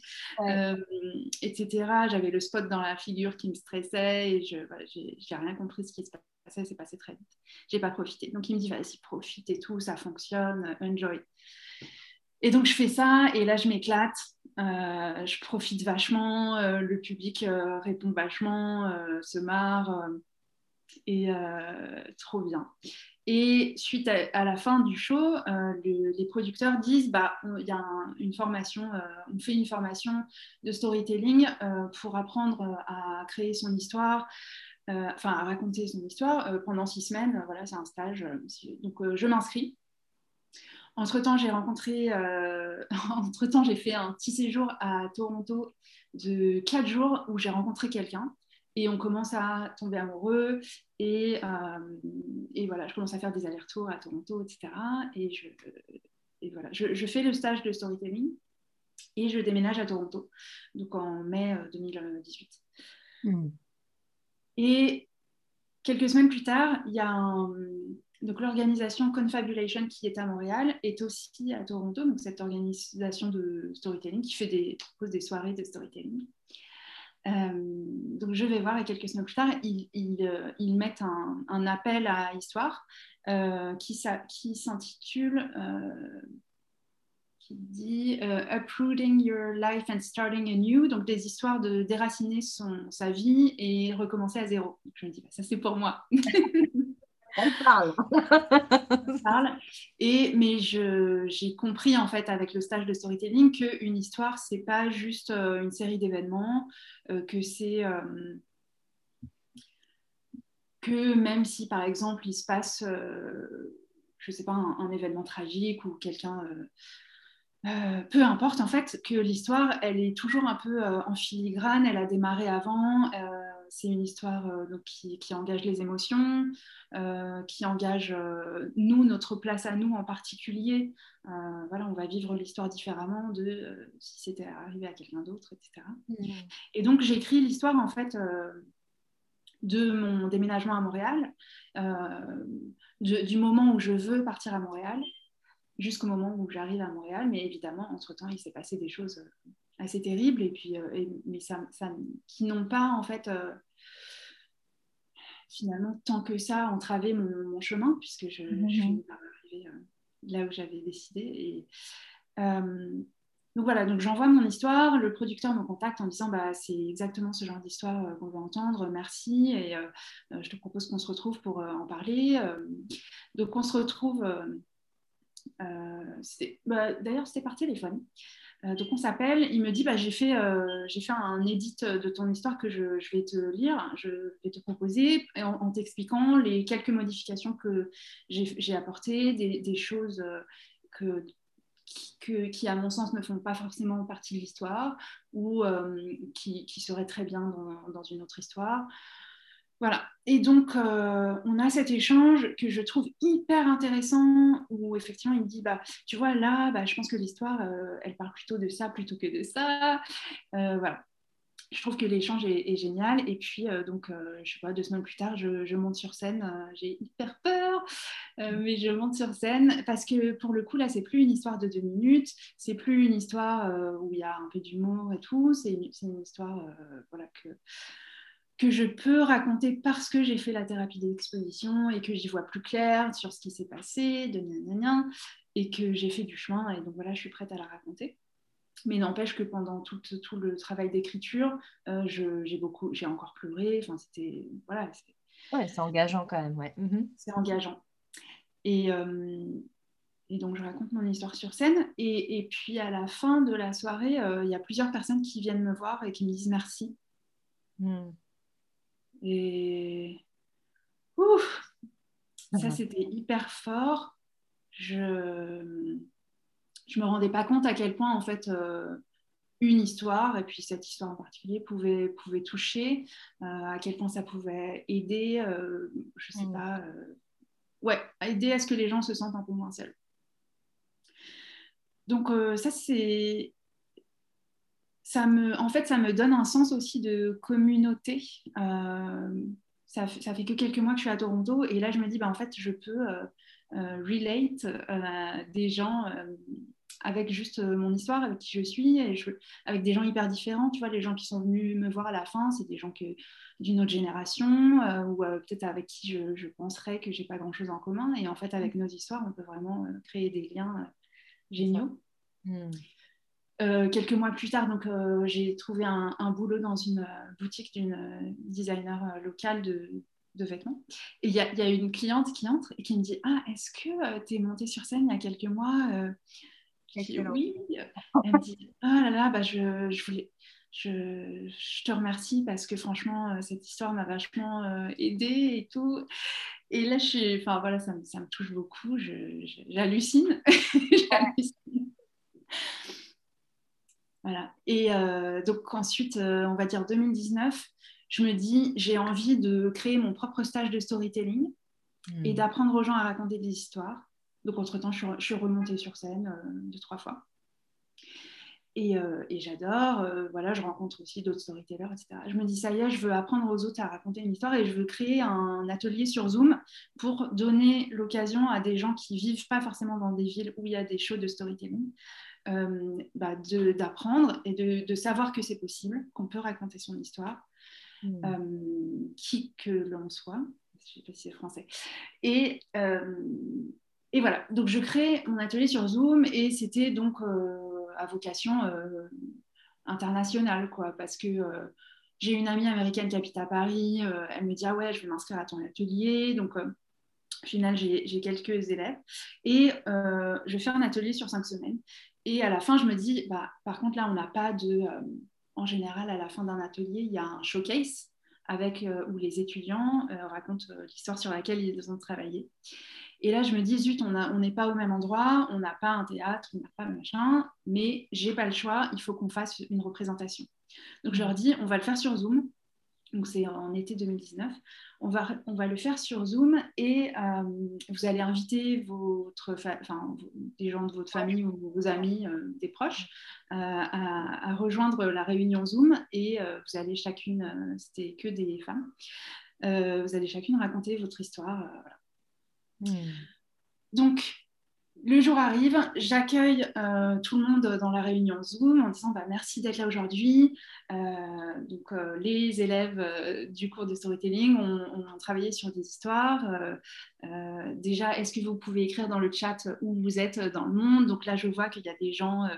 etc. J'avais le spot dans la figure qui me stressait et je j'ai rien compris ce qui se passait. C'est passé très vite. J'ai pas profité. Donc il me dit, vas-y, profite et tout, ça fonctionne, enjoy. Et donc je fais ça et là je m'éclate. Euh, je profite vachement, euh, le public euh, répond vachement, se marre, et trop bien. Et suite à, la fin du show, les producteurs disent bah, il y a une formation, on fait une formation de storytelling pour apprendre à créer son histoire, enfin à raconter son histoire pendant six semaines. Voilà, c'est un stage. donc je m'inscris. Entre-temps, j'ai rencontré, entre-temps, j'ai fait un petit séjour à Toronto de quatre jours où j'ai rencontré quelqu'un et on commence à tomber amoureux et, euh, et, voilà, je commence à faire des allers-retours à Toronto, etc. Et, je, et voilà, je, fais le stage de storytelling et je déménage à Toronto, donc en mai 2018. Euh, hmm. Et quelques semaines plus tard, il y a donc l'organisation Confabulation qui est à Montréal est aussi à Toronto, donc cette organisation de storytelling qui propose des soirées de storytelling. Euh, donc je vais voir et quelques semaines plus tard, ils, euh, mettent un, appel à histoire euh, qui, s'intitule qui dit Uprooting Your Life and Starting Anew, donc des histoires de déraciner son, sa vie et recommencer à zéro. je me dis, bah, ça c'est pour moi. On parle. On parle. Et, mais j'ai compris en fait avec le stage de storytelling qu'une histoire, c'est pas juste euh, une série d'événements, euh, que c'est euh, que même si par exemple il se passe, je sais pas, un, événement tragique ou quelqu'un peu importe en fait que l'histoire elle est toujours un peu en filigrane, elle a démarré avant, c'est une histoire euh, qui, engage les émotions, euh, qui engage euh, nous, notre place à nous en particulier. voilà, on va vivre l'histoire différemment de si c'était arrivé à quelqu'un d'autre, etc. Mmh. Et donc j'écris l'histoire en fait de mon déménagement à Montréal, du moment où je veux partir à Montréal jusqu'au moment où j'arrive à Montréal. Mais évidemment, entre-temps, il s'est passé des choses assez terribles et puis euh, mais ça, qui n'ont pas en fait euh, finalement tant que ça entravé mon, chemin puisque je, mhm. suis arrivée euh, là où j'avais décidé et donc voilà, donc j'envoie mon histoire, le producteur me contacte en disant bah, c'est exactement ce genre d'histoire qu'on veut entendre, merci, et je te propose qu'on se retrouve pour en parler. donc on se retrouve, bah, d'ailleurs c'était par téléphone. Euh, donc on s'appelle, il me dit bah, j'ai fait, euh, fait un édit de ton histoire que je, vais te lire, je vais te proposer en, t'expliquant les quelques modifications que j'ai apportées, des, choses euh, que, qui, à mon sens, ne font pas forcément partie de l'histoire ou qui, seraient très bien dans une autre histoire. Voilà. Et donc, euh, on a cet échange que je trouve hyper intéressant, où effectivement, il me dit, bah, tu vois, là, bah, je pense que l'histoire, euh, elle parle plutôt de ça plutôt que de ça. Euh, voilà. Je trouve que l'échange est, génial. Et puis, donc, je sais pas, deux semaines plus tard, je, monte sur scène. J'ai hyper peur, mais je monte sur scène parce que pour le coup, là, c'est plus une histoire de deux minutes. C'est plus une histoire où il y a un peu d'humour et tout. C'est une, une, histoire, voilà, que que je peux raconter parce que j'ai fait la thérapie d'exposition et que j'y vois plus clair sur ce qui s'est passé, de gna, et que j'ai fait du chemin. Et donc voilà, je suis prête à la raconter. Mais n'empêche que pendant tout, tout le travail d'écriture, euh, j'ai beaucoup, j'ai encore pleuré. Enfin, c'était voilà. Ouais, c'est engageant quand même, ouais. Mhm. C'est engageant. Et, euh, et, donc je raconte mon histoire sur scène. Et, et puis à la fin de la soirée, euh, il y a plusieurs personnes qui viennent me voir et qui me disent merci. Hmm. Et ouf, ça c'était hyper fort. Je je me rendais pas compte à quel point en fait euh, une histoire et puis cette histoire en particulier pouvait pouvait toucher, euh, à quel point ça pouvait aider, euh, je sais mm. pas, ouais, aider à ce que les gens se sentent un peu moins seuls. Donc ça c'est ça me, en fait, ça me donne un sens aussi de communauté. Euh, ça, ça, fait que quelques mois que je suis à Toronto et là, je me dis, bah, en fait, je peux euh, euh, relate des gens avec juste mon histoire, avec qui je suis, et avec des gens hyper différents. Tu vois, les gens qui sont venus me voir à la fin, c'est des gens que, d'une autre génération ou peut-être avec qui je, je penserais que j'ai pas grand-chose en commun. Et en fait, avec nos histoires, on peut vraiment créer des liens géniaux. Hmm. Euh, quelques mois plus tard, donc j'ai trouvé un, boulot dans une euh, boutique d'une euh, designer locale de, de vêtements. Et il y, a une cliente qui entre et qui me dit Ah, est-ce que tu es montée sur scène il y a quelques mois Oui. Elle me dit Ah là là, bah, je, je voulais. Je, je, te remercie parce que franchement, cette histoire m'a vachement euh, aidée et tout. Et là, je suis, enfin voilà, ça me, ça me touche beaucoup. J'hallucine. J'hallucine. Voilà. Et euh, donc ensuite, euh, on va dire 2019, je me dis, j'ai envie de créer mon propre stage de storytelling et hmm. d'apprendre aux gens à raconter des histoires. Donc, entre-temps, je, suis remontée sur scène euh, deux, trois fois. Et, euh, j'adore. Voilà, je rencontre aussi d'autres storytellers, etc. Je me dis, ça y est, je veux apprendre aux autres à raconter une histoire et je veux créer un atelier sur Zoom pour donner l'occasion à des gens qui vivent pas forcément dans des villes où il y a des shows de storytelling bah, d'apprendre et de, de, savoir que c'est possible, qu'on peut raconter son histoire Hmm. Euh, qui que l'on soit. Je ne sais pas si c'est français. Et, euh, et voilà, donc je crée mon atelier sur Zoom et c'était donc euh, à vocation internationale, quoi, parce que j'ai une amie américaine qui habite à Paris, elle me dit ah ouais, je vais m'inscrire à ton atelier, donc au final j'ai quelques élèves et je faire un atelier sur cinq semaines. Et à la fin, je me dis, bah, par contre, là, on n'a pas de, en général, à la fin d'un atelier, il y a un showcase avec, euh, où les étudiants euh, racontent euh, l'histoire sur laquelle ils ont travaillé. Et là, je me dis, zut, on n'est pas au même endroit, on n'a pas un théâtre, on n'a pas machin, mais j'ai pas le choix, il faut qu'on fasse une représentation. Donc, je leur dis, on va le faire sur Zoom, donc c'est en été 2019. On va, on va le faire sur Zoom et euh, vous allez inviter votre enfin, des gens de votre famille ou vos amis, euh, des proches, euh, à, rejoindre la réunion Zoom et vous allez chacune, c'était que des femmes, vous allez chacune raconter votre histoire. Hmm. Donc, le jour arrive, j'accueille euh, tout le monde dans la réunion Zoom en disant bah, merci d'être là aujourd'hui. Euh, donc euh, les élèves du cours de storytelling ont, travaillé sur des histoires. déjà, est-ce que vous pouvez écrire dans le chat où vous êtes dans le monde? Donc là, je vois qu'il y a des gens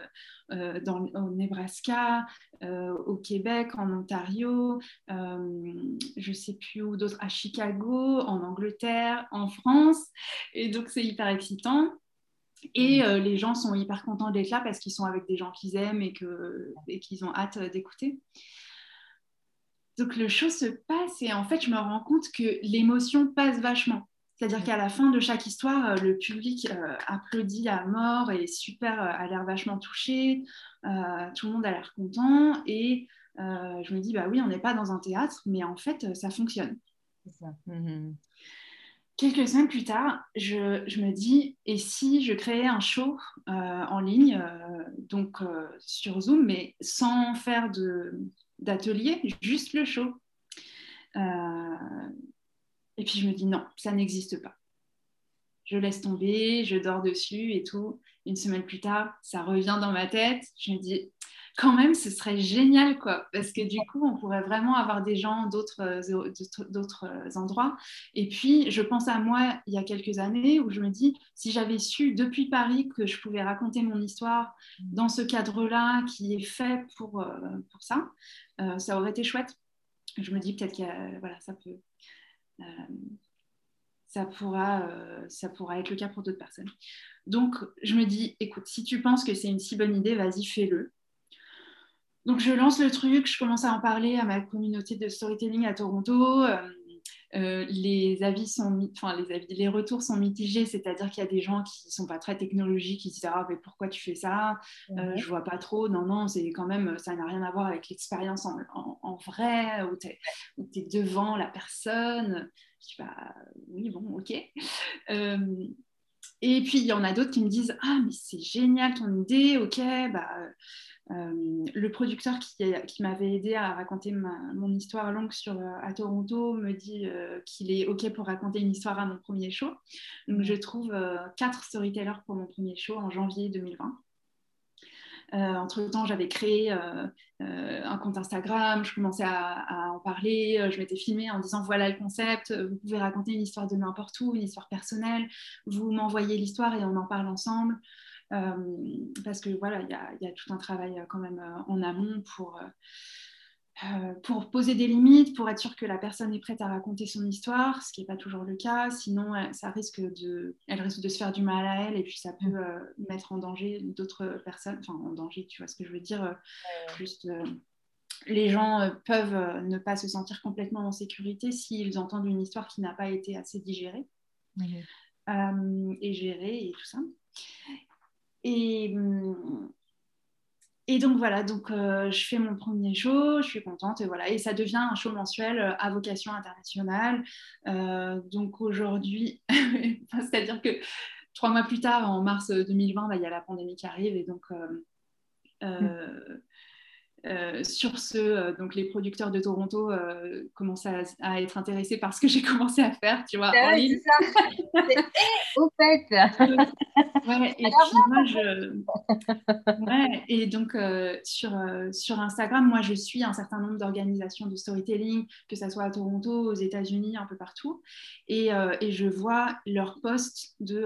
dans, au Nebraska, au Québec, en Ontario, je ne sais plus où d'autres, à Chicago, en Angleterre, en France. Et donc c'est hyper excitant. Et mm. euh, les gens sont hyper contents d'être là parce qu'ils sont avec des gens qu'ils aiment et qu'ils ont hâte d'écouter. Donc le show se passe et en fait je me rends compte que l'émotion passe vachement. C'est-à-dire mm. qu'à la fin de chaque histoire, euh, le public euh, applaudit à mort et super, a l'air vachement touché, tout le monde a l'air content et je me dis bah oui on n'est pas dans un théâtre mais en fait ça fonctionne. Ça. Mm-hmm quelques semaines plus tard, je, me dis, et si je créais un show euh, en ligne, euh, donc euh, sur Zoom, mais sans faire d'atelier, juste le show. et puis je me dis, non, ça n'existe pas. Je laisse tomber, je dors dessus et tout. Une semaine plus tard, ça revient dans ma tête. Je me dis, quand même, ce serait génial, quoi, parce que du coup, on pourrait vraiment avoir des gens d'autres, euh, euh, endroits. Et puis, je pense à moi il y a quelques années où je me dis, si j'avais su depuis Paris que je pouvais raconter mon histoire dans ce cadre-là qui est fait pour, euh, pour ça, ça aurait été chouette. Je me dis peut-être que voilà, ça peut. ça pourra, ça pourra être le cas pour d'autres personnes. Donc, je me dis, écoute, si tu penses que c'est une si bonne idée, vas-y, fais-le. Donc je lance le truc, je commence à en parler à ma communauté de storytelling à Toronto. Euh, euh, les avis sont, enfin les, avis, les retours sont mitigés, c'est-à-dire qu'il y a des gens qui sont pas très technologiques, qui disent ah mais pourquoi tu fais ça? Euh, Je vois pas trop. Non non, c'est quand même ça n'a rien à voir avec l'expérience en, vrai où tu es, devant la personne. Je dis bah oui bon ok. et puis il y en a d'autres qui me disent ah mais c'est génial ton idée, ok bah euh, le producteur qui, m'avait aidé à raconter mon histoire longue sur, euh, à Toronto me dit euh, qu'il est OK pour raconter une histoire à mon premier show. Donc, je trouve quatre storytellers pour mon premier show en janvier 2020. entre-temps, j'avais créé un compte Instagram, je commençais à, en parler, je m'étais filmée en disant voilà le concept, vous pouvez raconter une histoire de n'importe où, une histoire personnelle, vous m'envoyez l'histoire et on en parle ensemble. Euh, parce que voilà, il y, a, tout un travail euh, quand même euh, en amont pour euh, pour poser des limites, pour être sûr que la personne est prête à raconter son histoire, ce qui n'est pas toujours le cas. Sinon, elle, ça risque de, elle risque de se faire du mal à elle et puis ça peut euh, mettre en danger d'autres personnes. Enfin, en danger, tu vois ce que je veux dire. Euh, juste, les gens peuvent ne pas se sentir complètement en sécurité s'ils entendent une histoire qui n'a pas été assez digérée et gérée et tout ça. Et, hum, et donc voilà, donc euh, je fais mon premier show, je suis contente et voilà, et ça devient un show mensuel euh, à vocation internationale. Euh, donc aujourd'hui, c'est-à-dire que trois mois plus tard, en mars 2020, bah, il y a la pandémie qui arrive et donc mm. Euh, sur ce, euh, donc les producteurs de Toronto euh, commencent à, être intéressés par ce que j'ai commencé à faire, tu vois, en ligne. Ça. au fait. ouais, et puis moi, je... ouais, et donc sur, sur Instagram, moi, je suis un certain nombre d'organisations de storytelling, que ce soit à Toronto, aux États-Unis, un peu partout, et, et, je vois leurs posts de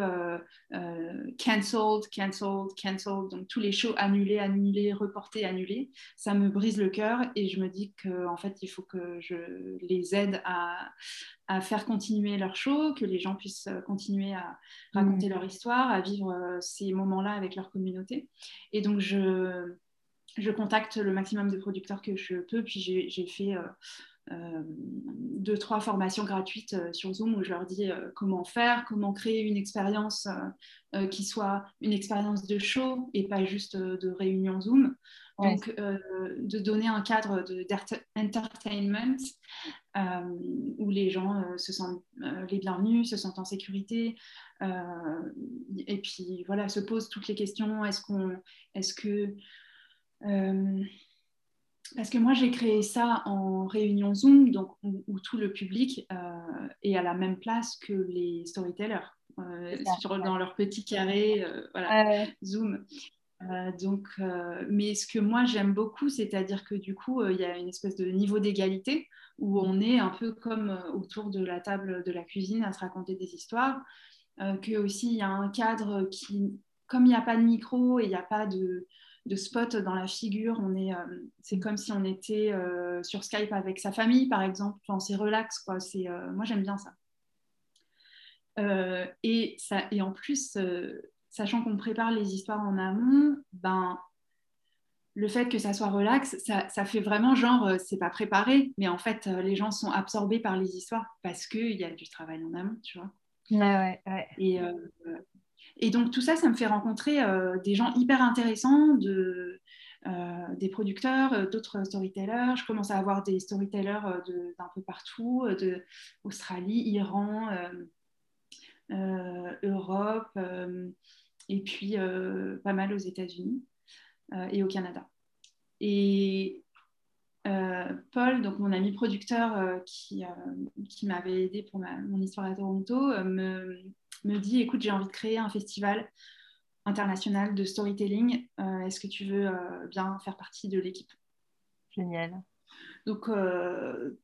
cancelled, cancelled, cancelled, donc tous les shows annulés, annulés, reportés, annulés ça me brise le cœur et je me dis qu'en en fait, il faut que je les aide à, à, faire continuer leur show, que les gens puissent continuer à raconter mm. leur histoire, à vivre euh, ces moments-là avec leur communauté. Et donc, je, je contacte le maximum de producteurs que je peux, puis j'ai fait... Euh, euh, deux, trois formations gratuites sur Zoom où je leur dis comment faire, comment créer une expérience qui soit une expérience de show et pas juste de réunion Zoom. Donc, euh, de donner un cadre d'entertainment euh, où les gens euh, se sentent les bienvenus, se sentent en sécurité. et puis, voilà, se posent toutes les questions. Est-ce qu'on. Est-ce que. parce que moi, j'ai créé ça en réunion Zoom, donc, où, tout le public est à la même place que les storytellers. dans leur petit carré, voilà, Zoom. Euh, donc, euh, mais ce que moi j'aime beaucoup, c'est-à-dire que du coup, euh, il y a une espèce de niveau d'égalité où on est un peu comme autour de la table de la cuisine à se raconter des histoires, que aussi il y a un cadre qui, comme il n'y a pas de micro et il n'y a pas de, de, spot dans la figure, on est, c'est comme si on était sur Skype avec sa famille, par exemple. Enfin, c'est relax, quoi. C'est, moi j'aime bien ça. et, ça, et en plus, sachant qu'on prépare les histoires en amont, ben, le fait que ça soit relax, ça, fait vraiment genre, euh, c'est pas préparé, mais en fait, euh, les gens sont absorbés par les histoires parce qu'il y a du travail en amont, tu vois. Ouais, ouais, Et, euh, et, donc, tout ça, ça me fait rencontrer des gens hyper intéressants, de, des producteurs, d'autres storytellers. Je commence à avoir des storytellers d'un peu partout, d'Australie, Iran, Europe et puis euh, pas mal aux États-Unis euh, et au Canada. Et euh, Paul, donc mon ami producteur qui, qui m'avait aidé pour mon histoire à Toronto, me, me, dit écoute, j'ai envie de créer un festival international de storytelling. Est-ce que tu veux bien faire partie de l'équipe? Génial. Donc,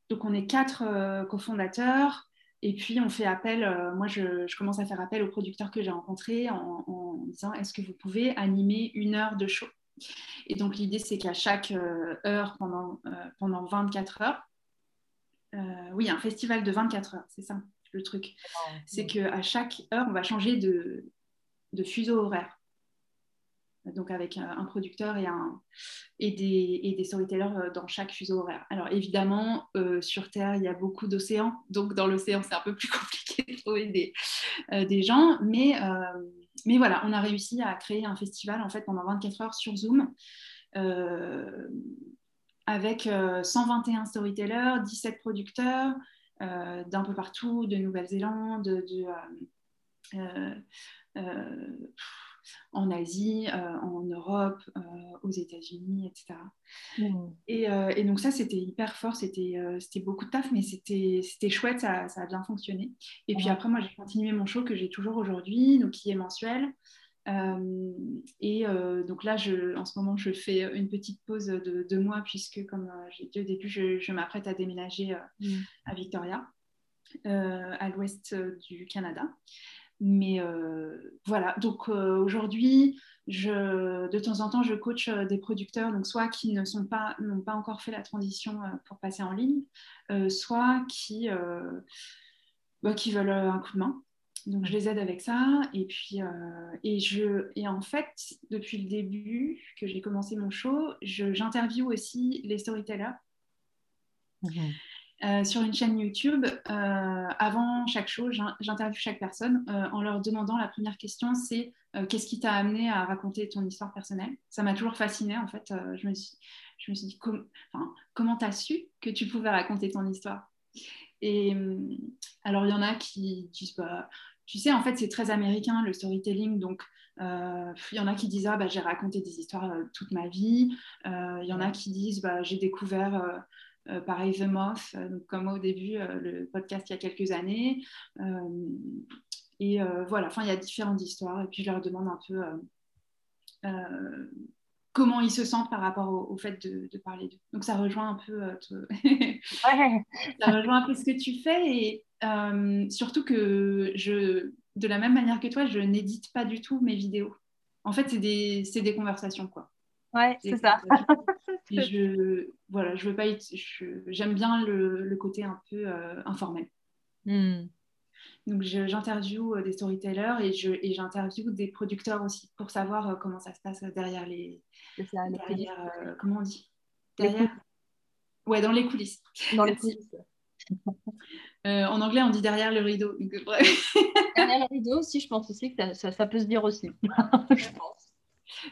donc, on est quatre cofondateurs. Et puis, on fait appel, euh, moi, je, commence à faire appel aux producteurs que j'ai rencontrés en, disant est-ce que vous pouvez animer une heure de show? Et donc, l'idée, c'est qu'à chaque euh, heure, pendant, euh, pendant 24 heures, oui, un festival de 24 heures, c'est ça le truc. C'est qu'à chaque heure, on va changer de, de fuseau horaire donc avec un, producteur et, des, storytellers euh, dans chaque fuseau horaire. Alors évidemment, euh, sur Terre, il y a beaucoup d'océans, donc dans l'océan, c'est un peu plus compliqué de trouver des, euh, des gens, mais, mais voilà, on a réussi à créer un festival en fait pendant 24 heures sur Zoom. avec 121 storytellers, 17 producteurs d'un peu partout, de Nouvelle-Zélande, de, en Asie, euh, en Europe, euh, aux États-Unis, etc. Mmh. Euh, et, donc ça, c'était hyper fort, c'était beaucoup de taf, mais c'était chouette, ça, a bien fonctionné. Et puis après, moi, j'ai continué mon show que j'ai toujours aujourd'hui, donc qui est mensuel. et donc là, je, en ce moment, je fais une petite pause de deux mois puisque, comme j'ai dit au début, je, m'apprête à déménager mmh. à Victoria, à l'ouest du Canada. Mais voilà, donc aujourd'hui, je, de temps en temps, je coach des producteurs, donc soit qui ne sont pas, n'ont pas encore fait la transition pour passer en ligne, soit qui, bah, qui veulent un coup de main. Donc je les aide avec ça. Et puis et je et en fait, depuis le début que j'ai commencé mon show, j'interviewe aussi les storytellers. Mmh euh, sur une chaîne YouTube, euh, avant chaque show, j'interviewe chaque personne euh, en leur demandant la première question, c'est qu'est-ce qui t'a amené à raconter ton histoire personnelle? Ça m'a toujours fascinée en fait. je, me suis, je me suis dit comment t'as su que tu pouvais raconter ton histoire? Et alors il y en a qui disent bah, tu sais en fait c'est très américain le storytelling donc il y en a qui disent ah, bah, j'ai raconté des histoires toute ma vie. Il y en a qui disent bah, j'ai découvert pareil, The Moth, euh, comme au début, euh, le podcast il y a quelques années. et voilà, enfin, il y a différentes histoires. Et puis, je leur demande un peu comment ils se sentent par rapport au, fait de, parler d'eux. Donc ça rejoint un peu ça rejoint un peu ce que tu fais et surtout que je de la même manière que toi, je n'édite pas du tout mes vidéos. En fait, c'est des, des conversations quoi. Ouais, c'est ça. je, voilà, je veux pas j'aime bien le, côté un peu euh, informel. Hmm. Donc j'interviewe euh, des storytellers et, je, et j'interviewe des producteurs aussi pour savoir euh, comment ça se passe derrière les. Ça, derrière, comment on dit? Derrière? Ouais, dans les coulisses. Dans les coulisses. en anglais, on dit derrière le rideau. derrière le rideau aussi, je pense aussi que ça, ça peut se dire aussi. je pense.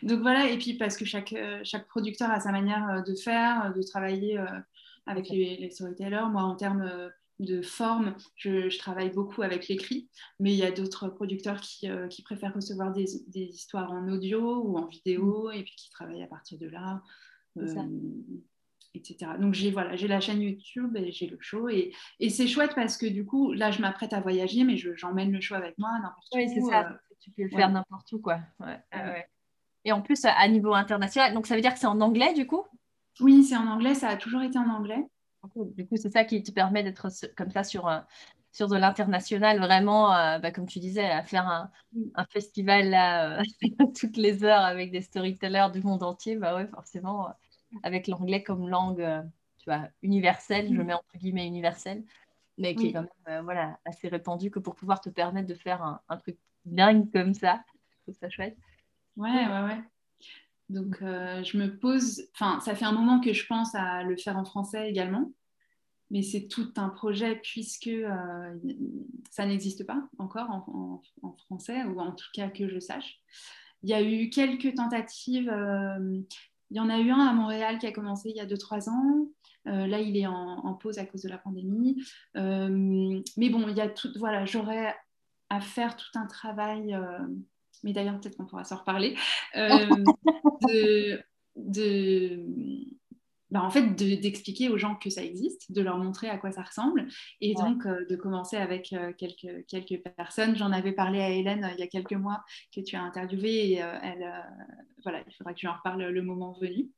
Donc voilà, et puis parce que chaque, euh, chaque producteur a sa manière euh, de faire, euh, de travailler avec les, storytellers. Moi, en termes de forme, je, travaille beaucoup avec l'écrit, mais il y a d'autres producteurs qui, qui, préfèrent recevoir des, des, histoires en audio ou en vidéo, mm. et puis qui travaillent à partir de là. etc. Donc j'ai voilà, j'ai la chaîne YouTube et j'ai le show et, et c'est chouette parce que du coup là je m'apprête à voyager mais j'emmène le show avec moi n'importe où. Oui c'est ça, tu peux le faire n'importe où quoi. Ouais. ouais. Et en plus, à niveau international, donc ça veut dire que c'est en anglais du coup? Oui, c'est en anglais, ça a toujours été en anglais. Du coup, c'est ça qui te permet d'être comme ça sur, euh, sur de l'international, vraiment, euh, bah, comme tu disais, à faire un, un festival là, euh, toutes les heures avec des storytellers du monde entier. Bah ouais, forcément, avec l'anglais comme langue tu vois, universelle, je mets entre guillemets universelle, mais qui est quand même voilà, assez répandue que pour pouvoir te permettre de faire un, un truc dingue comme ça. Je trouve ça chouette. Ouais, ouais, ouais. Donc, euh, je me pose, enfin, ça fait un moment que je pense à le faire en français également, mais c'est tout un projet puisque euh, ça n'existe pas encore en, français, ou en tout cas que je sache. Il y a eu quelques tentatives. Euh, il y en a eu un à Montréal qui a commencé il y a 2-3 ans. là, il est en, pause à cause de la pandémie. mais bon, il y a tout, voilà, j'aurais à faire tout un travail mais d'ailleurs peut-être qu'on pourra s'en reparler, euh, de, bah, en fait d'expliquer aux gens que ça existe, de leur montrer à quoi ça ressemble, et donc euh, de commencer avec euh, quelques, quelques personnes. J'en avais parlé à Hélène il y a quelques mois que tu as interviewé, et elle, voilà, il faudra que je en reparle le moment venu.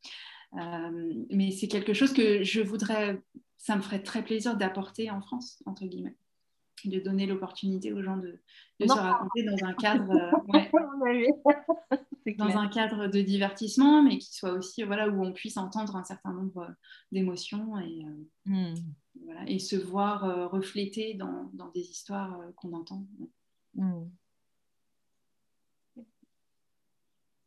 mais c'est quelque chose que je voudrais, ça me ferait très plaisir d'apporter en France, entre guillemets de donner l'opportunité aux gens de, se raconter dans un cadre euh, dans un cadre de divertissement mais qui soit aussi voilà où on puisse entendre un certain nombre d'émotions et, euh, hmm. voilà, et se voir euh, refléter dans, dans, des histoires qu'on entend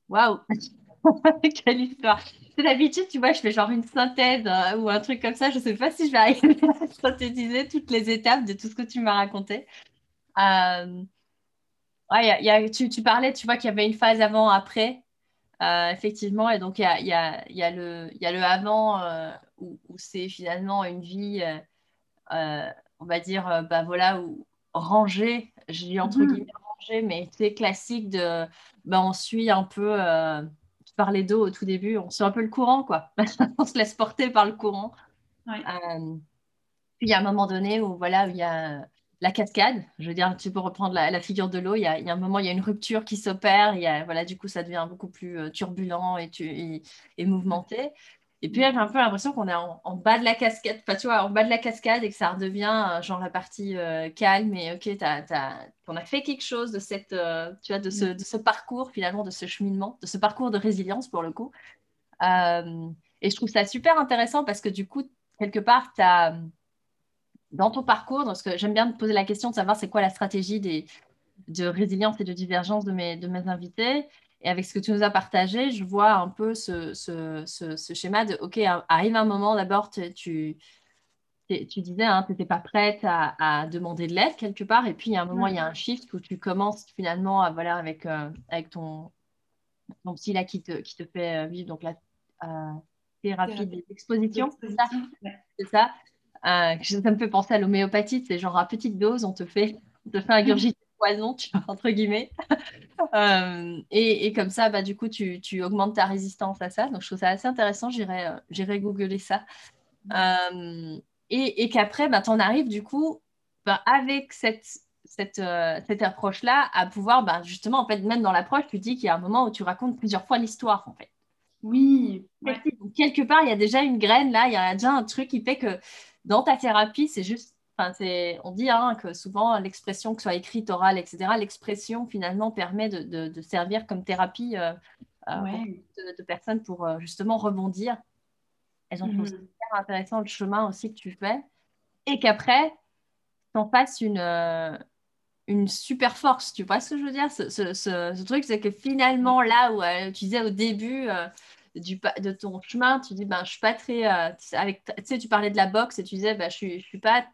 waouh Quelle histoire D'habitude, tu vois, je fais genre une synthèse euh, ou un truc comme ça. Je ne sais pas si je vais arriver à synthétiser toutes les étapes de tout ce que tu m'as raconté. Euh, ouais, y a, tu, tu, parlais, tu vois, qu'il y avait une phase avant, après. Euh, effectivement, et donc il y a, y, le, y a le avant où, où c'est finalement une vie, on va dire, bah voilà, où, rangée, je dis entre mm-hmm. guillemets rangée, mais c'est classique de, bah, on suit un peu parlais d'eau au tout début, on suit un peu le courant, quoi. on se laisse porter par le courant. Euh, puis il y a un moment donné où voilà, il y a la cascade. Je veux dire, tu peux reprendre la, figure de l'eau. Il, y, a, un moment, il y a une rupture qui s'opère. Il y a, voilà, du coup, ça devient beaucoup plus euh, turbulent et, tu, et, mouvementé. Et puis, j'ai un peu l'impression qu'on est en, bas de la cascade, enfin, tu vois, en bas de la cascade et que ça redevient euh, genre la partie euh, calme et ok, on a fait quelque chose de, cette, euh, tu vois, de, ce, de ce parcours finalement, de ce cheminement, de ce parcours de résilience pour le coup. et je trouve ça super intéressant parce que du coup, quelque part, tu as dans ton parcours, parce que j'aime bien te poser la question de savoir c'est quoi la stratégie des, de résilience et de divergence de mes, de mes invités. Et avec ce que tu nous as partagé, je vois un peu ce, ce, ce, schéma de, OK, arrive un moment, d'abord, tu, tu, disais, hein, tu n'étais pas prête à, à demander de l'aide quelque part, et puis il y a un moment, il y a un shift où tu commences finalement à, voilà, avec, euh, avec ton, ton psy là, qui, te, qui te fait euh, vivre donc la euh, thérapie d'exposition, c'est ça, c'est ça. ça me fait penser à l'homéopathie, c'est genre à petite dose, on te fait, on te fait ingurgiter poison, tu vois, entre guillemets. Euh, et, comme ça, bah, du coup, tu, augmentes ta résistance à ça. Donc, je trouve ça assez intéressant. J'irai, euh, googler ça. Euh, et, qu'après, bah, tu en arrives, du coup, bah, avec cette, cette, cette approche-là, à pouvoir, bah, justement, en fait, même dans l'approche, tu dis qu'il y a un moment où tu racontes plusieurs fois l'histoire, en fait. Oui. quelque part, il y a déjà une graine là, il y a déjà un truc qui fait que dans ta thérapie, c'est juste on dit hein, que souvent l'expression, que ce soit écrite, orale, etc., l'expression finalement permet de, servir comme thérapie euh, euh, de, personnes pour euh, justement rebondir. Et donc, c'est super intéressant le chemin aussi que tu fais. Et qu'apré, tu en fasses une, une super force. Tu vois ce que je veux dire? Ce, truc, c'est que finalement, là où tu disais au début, du, de ton chemin, tu dis, ben, je suis pas très. avec, tu sais, tu parlais de la boxe et tu disais, ben, je suis, je suis pas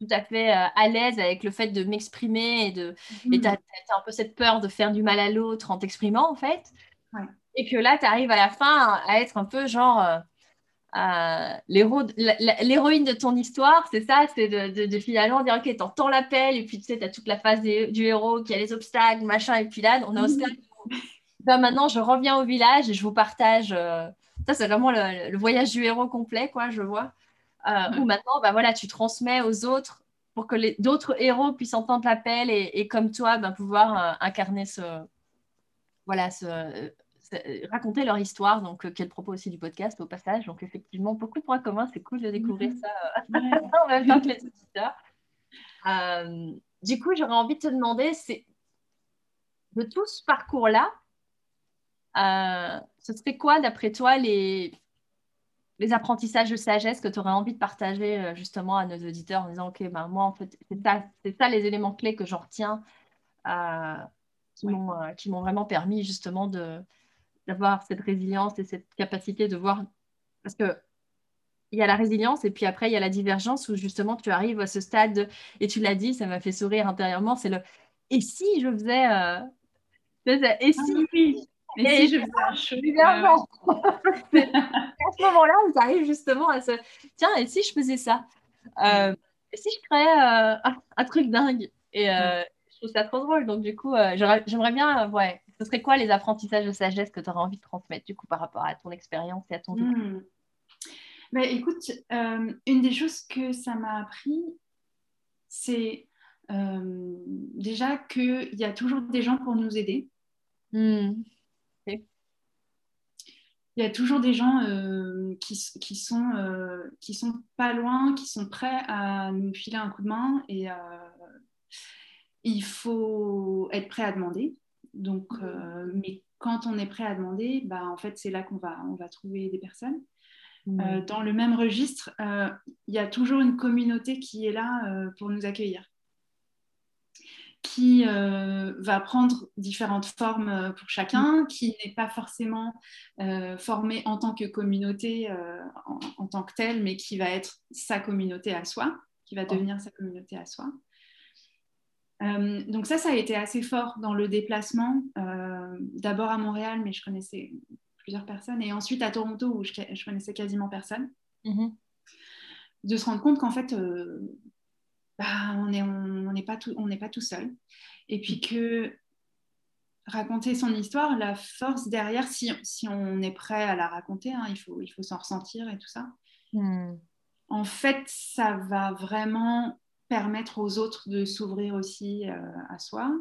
tout à fait euh, à l'aise avec le fait de m'exprimer et de et tu as, un peu cette peur de faire du mal à l'autre en t'exprimant en fait. Et que là, tu arrives à la fin à être un peu genre euh, euh, l'héroïne de ton histoire, c'est ça, c'est de, de, finalement dire ok, t'entends l'appel et puis tu sais, tu as toute la phase du héros qui a les obstacles, machin, et puis là, on est au stade ben, maintenant je reviens au village et je vous partage. ça, c'est vraiment le, le, voyage du héros complet, quoi, je vois. Euh, où maintenant, bah, voilà, tu transmets aux autres pour que d'autres héros puissent entendre l'appel et, comme toi, bah, pouvoir euh, incarner ce, voilà, ce, raconter leur histoire. Donc, euh, quel propos aussi du podcast au passage. Donc, effectivement, beaucoup de points communs. C'est cool de découvrir ça en même temps que les auditeurs. du coup, j'aurais envie de te demander, c'est de tout ce parcours-là, ce serait quoi, d'après toi, les, les apprentissages de sagesse que tu aurais envie de partager euh, justement à nos auditeurs en disant, OK, ben, moi, en fait, c'est ça, ça, les éléments clés que j'en retiens euh, euh, qui m'ont vraiment permis justement d'avoir cette résilience et cette capacité de voir. Parce que il y a la résilience et puis après, il y a la divergence où justement tu arrives à ce stade, et tu l'as dit, ça m'a fait sourire intérieurement, c'est le et si je faisais. et si, ah oui. Et, je faisais un cheminement. à ce moment-là, on arrive justement à se tiens, et si je faisais ça? Euh, Et si je créais euh, un, truc dingue? Et euh, je trouve ça trop drôle. Donc, du coup, j'aimerais bien, ouais, ce serait quoi les apprentissages de sagesse que tu aurais envie de transmettre du coup par rapport à ton expérience et à ton mmh. bah, écoute, une des choses que ça m'a appris, c'est déjà qu'il y a toujours des gens pour nous aider. Mmh il y a toujours des gens euh, qui, qui, sont, euh, qui sont pas loin, qui sont prêts à nous filer un coup de main et euh, il faut être prêt à demander. Donc, mais quand on est prêt à demander, bah, en fait, c'est là qu'on va, on va trouver des personnes. dans le même registre, il y a toujours une communauté qui est là pour nous accueillir qui euh, va prendre différentes formes euh, pour chacun, qui n'est pas forcément euh, formé en tant que communauté en, tant que tel, mais qui va être sa communauté à soi, qui va devenir sa communauté à soi. donc ça, ça a été assez fort dans le déplacement, d'abord à Montréal, mais je connaissais plusieurs personnes, et ensuite à Toronto, où je, je connaissais quasiment personne. Mm-hmm. De se rendre compte qu'en fait, bah, on n'est on, pas tout, on pas tout seul. Et puis que raconter son histoire, la force derrière, si, si on est prêt à la raconter, hein, il faut, il faut s'en ressentir et tout ça. Hmm. En fait, ça va vraiment permettre aux autres de s'ouvrir aussi euh, à soi,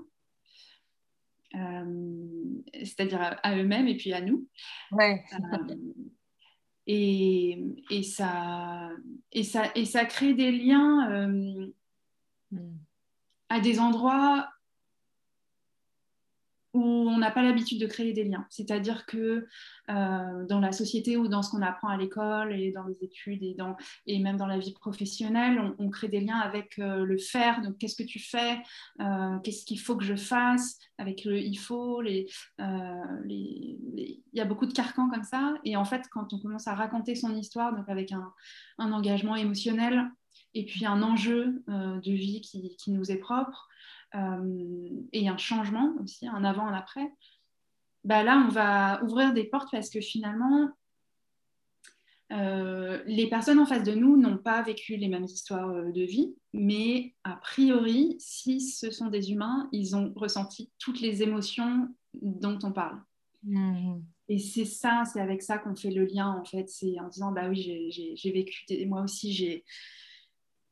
euh, c'est-à-dire à, eux-mêmes et puis à nous. Ouais. Euh, Et, et, ça, et, ça, et ça crée des liens à des endroits où on n'a pas l'habitude de créer des liens. C'est-à-dire que euh, dans la société ou dans ce qu'on apprend à l'école et dans les études et, même dans la vie professionnelle, on, crée des liens avec euh, le faire. Donc, qu'est-ce que tu fais euh, Qu'est-ce qu'il faut que je fasse Avec le il faut, il y a beaucoup de carcans comme ça. Et en fait, quand on commence à raconter son histoire, donc avec un engagement émotionnel et puis un enjeu de vie qui, qui nous est propre, euh, et un changement aussi, un avant, un après, bah là, on va ouvrir des portes parce que finalement, euh, les personnes en face de nous n'ont pas vécu les mêmes histoires euh, de vie, mais a priori, si ce sont des humains, ils ont ressenti toutes les émotions dont on parle. Mmh. Et c'est ça, c'est avec ça qu'on fait le lien, en fait. C'est en disant, bah oui, j'ai vécu, moi aussi, j'ai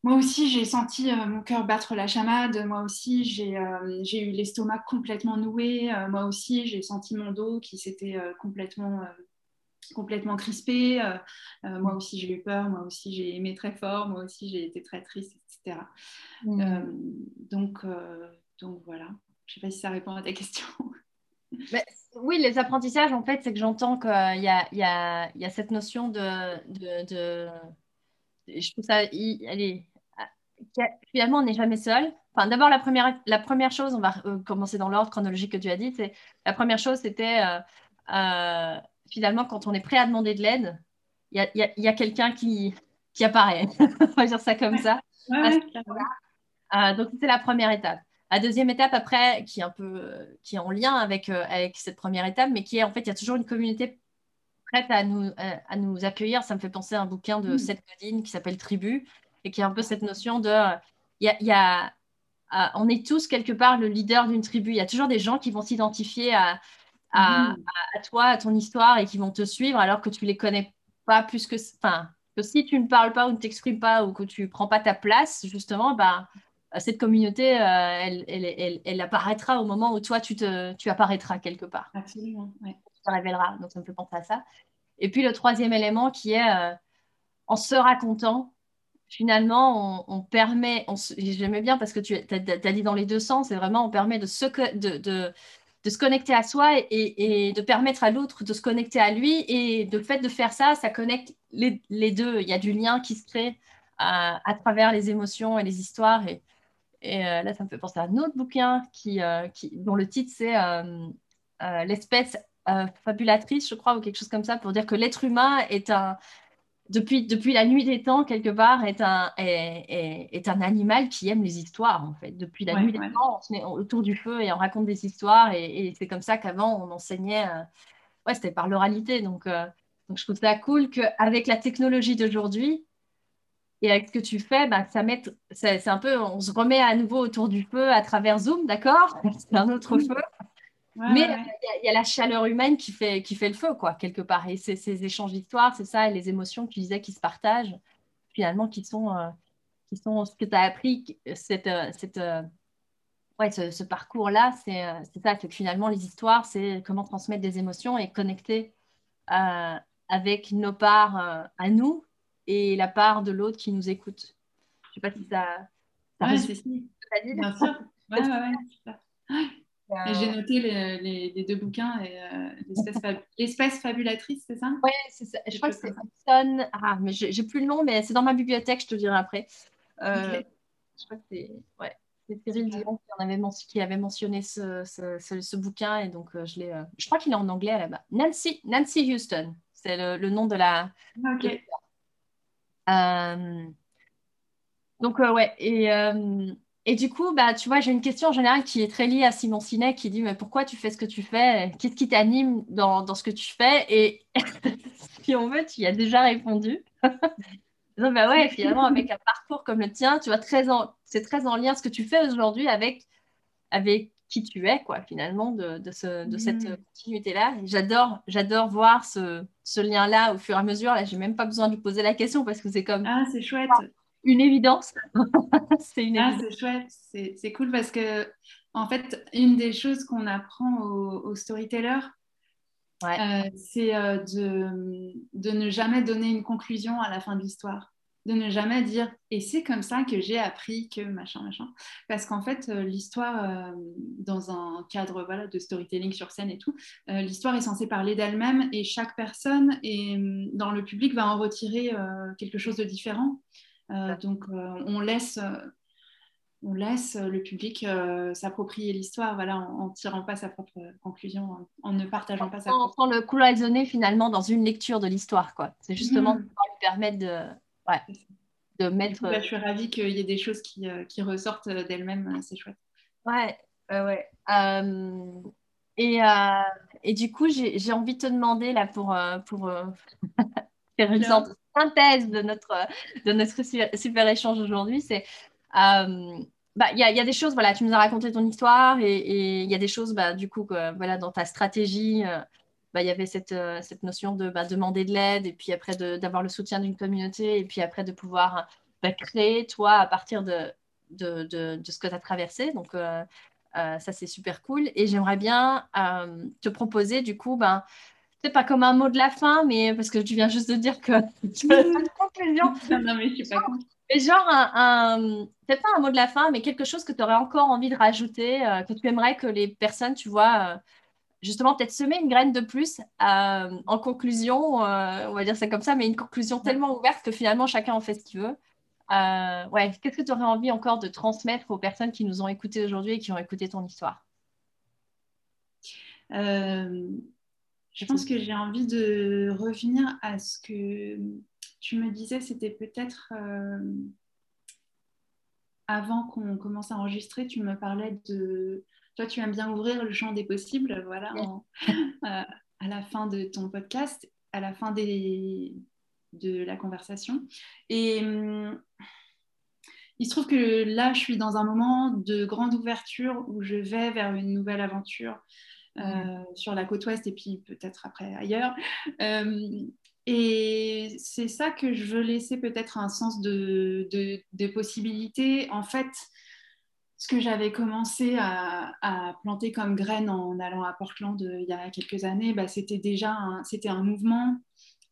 moi aussi, j'ai senti euh, mon cœur battre la chamade. Moi aussi, j'ai euh, eu l'estomac complètement noué. Euh, moi aussi, j'ai senti mon dos qui s'était complètement, complètement crispé. moi aussi, j'ai eu peur. Moi aussi, j'ai aimé très fort. Moi aussi, j'ai été très triste, etc. Mmh. donc, donc voilà. Je ne sais pas si ça répond à ta question. oui, les apprentissages, en fait, c'est que j'entends qu'il y a, y, a, y a, cette notion de, de je trouve ça, allez, finalement, on n'est jamais seul. Enfin, d'abord, la première, la première chose, on va euh, commencer dans l'ordre chronologique que tu as dit, c'est la première chose, c'était euh, euh, finalement quand on est prêt à demander de l'aide, il y a, quelqu'un qui, qui apparaît. on va dire ça comme ça. donc, c'était la première étape. La deuxième étape, après, qui est un peu qui est en lien avec, avec cette première étape, mais qui est en fait, il y a toujours une communauté prête à nous, à nous accueillir. Ça me fait penser à un bouquin de mm. Seth Godin qui s'appelle Tribu et qui est un peu cette notion de. Il y a, euh, on est tous quelque part le leader d'une tribu. Il y a toujours des gens qui vont s'identifier à, à, mm. toi, à ton histoire et qui vont te suivre alors que tu les connais pas plus que. Enfin, que si tu ne parles pas ou ne t'exprimes pas ou que tu prends pas ta place, justement, bah, cette communauté, euh, elle, elle, elle, apparaîtra au moment où toi, tu, te, tu apparaîtras quelque part. Absolument, ouais révélera. Donc, ça me fait penser à ça. Et puis, le troisième élément qui est euh, en se racontant, finalement, on, permet, j'aimais bien parce que tu as, dit dans les deux sens, c'est vraiment, on permet de se, de, de, de se connecter à soi et, de permettre à l'autre de se connecter à lui. Et le fait de faire ça, ça connecte les, deux. Il y a du lien qui se crée à, euh, à travers les émotions et les histoires. Et, euh, là, ça me fait penser à un autre bouquin qui, qui dont le titre, c'est L'espèce euh, fabulatrice, je crois, ou quelque chose comme ça, pour dire que l'être humain est un, depuis, depuis la nuit des temps, quelque part, est un, est, est, un animal qui aime les histoires, en fait. Depuis la nuit des temps, on se met autour du feu et on raconte des histoires, et, c'est comme ça qu'avant, on enseignait, euh, ouais, c'était par l'oralité. Donc, euh, donc, je trouve ça cool qu'avec la technologie d'aujourd'hui, et avec ce que tu fais, bah, ça met, c'est un peu, on se remet à nouveau autour du feu à travers Zoom, d'accord? C'est un autre feu. Mais il y, a la chaleur humaine qui fait, qui fait le feu, quoi, quelque part. Et c'est ces échanges d'histoires, c'est ça, et les émotions que tu disais qui se partagent, finalement, qui sont, euh, qui sont ce que tu as appris, cette, euh, cette, euh, ouais, ce, parcours-là, c'est ça, que finalement, les histoires, c'est comment transmettre des émotions et connecter avec nos parts à nous et la part de l'autre qui nous écoute. Je ne sais pas si ça, ça ouais, c'est Bien sûr. Ouais, ouais, ouais. J'ai noté les, les, deux bouquins, euh, L'espèce fabulatrice, c'est ça? Oui, c'est ça. Je crois que c'est Son. Ah, mais j'ai plus le nom, mais c'est dans ma bibliothèque, je te dirai après. Euh, je crois que c'est ouais, Cyril Dion qui, avait, qui avait mentionné ce, ce, ce, bouquin, et donc euh, je l'ai. je crois qu'il est en anglais là-bas. Nancy, Nancy Houston, c'est le, le, nom de la. Ok. donc, ouais, et. Et du coup, bah, tu vois, j'ai une question en général qui est très liée à Simon Sinek qui dit Mais pourquoi tu fais ce que tu fais? Qu'est-ce qui t'anime dans, dans, ce que tu fais? Et si on veut, tu y as déjà répondu. Donc, bah ouais, finalement, avec un parcours comme le tien, tu vois, très en... c'est très en lien ce que tu fais aujourd'hui avec, avec qui tu es, quoi, finalement, de, de, ce, de cette mm. continuité-là. J'adore, j'adore voir ce, ce lien-là au fur et à mesure. Là, j'ai même pas besoin de poser la question parce que c'est comme. Ah, c'est chouette une évidence. c'est une ah, C'est chouette, c'est cool parce que, en fait, une des choses qu'on apprend aux, storytellers, c'est de, de ne jamais donner une conclusion à la fin de l'histoire. De ne jamais dire et c'est comme ça que j'ai appris que machin machin parce qu'en fait euh, l'histoire euh, dans un cadre voilà de storytelling sur scène et tout euh, l'histoire est censée parler d'elle-même et chaque personne et dans le public va en retirer quelque chose de différent donc on laisse on laisse le public s'approprier l'histoire voilà en, en, tirant pas sa propre conclusion en, ne partageant pas sa propre sans le cloisonner finalement dans une lecture de l'histoire quoi c'est justement mmh. pour lui permettre de ouais, de mettre. Bah, je suis ravie qu'il y ait des choses qui, euh, qui ressortent d'elles-mêmes, euh, c'est chouette. Ouais, ouais. Euh, et, et, du coup, j'ai envie de te demander là pour, pour faire une sorte de synthèse de notre, de notre super, échange aujourd'hui, c'est bah, il y, y, a des choses, voilà, tu nous as raconté ton histoire et il y a des choses, bah, du coup, que, voilà, dans ta stratégie, bah, il y avait cette, euh, cette notion de bah, demander de l'aide et puis après d'avoir le soutien d'une communauté et puis après de pouvoir bah, créer toi à partir de, de, de, ce que tu as traversé. Donc, euh, euh, ça, c'est super cool. Et j'aimerais bien te proposer, du coup, ben, pas comme un mot de la fin, mais parce que tu viens juste de dire que tu as une conclusion. non, mais je suis pas Mais genre, un, peut-être pas un mot de la fin, mais quelque chose que tu aurais encore envie de rajouter, que tu aimerais que les personnes, tu vois, justement peut-être semer une graine de plus euh, en conclusion, euh, on va dire ça comme ça, mais une conclusion tellement ouverte que finalement chacun en fait ce qu'il veut. Euh, ouais, qu'est-ce que tu aurais envie encore de transmettre aux personnes qui nous ont écoutés aujourd'hui et qui ont écouté ton histoire? Je pense que j'ai envie de revenir à ce que tu me disais, c'était peut-être avant qu'on commence à enregistrer, tu me parlais de toi, tu aimes bien ouvrir le champ des possibles, voilà, euh, à la fin de ton podcast, à la fin des, de la conversation. Et hum, il se trouve que là, je suis dans un moment de grande ouverture où je vais vers une nouvelle aventure euh, sur la côte ouest et puis peut-être après ailleurs. Hum, et c'est ça que je veux laisser peut-être un sens de, de, de possibilité. En fait, ce que j'avais commencé à, planter comme graine en allant à Portland euh, il y a quelques années, bah, c'était déjà c'était un mouvement.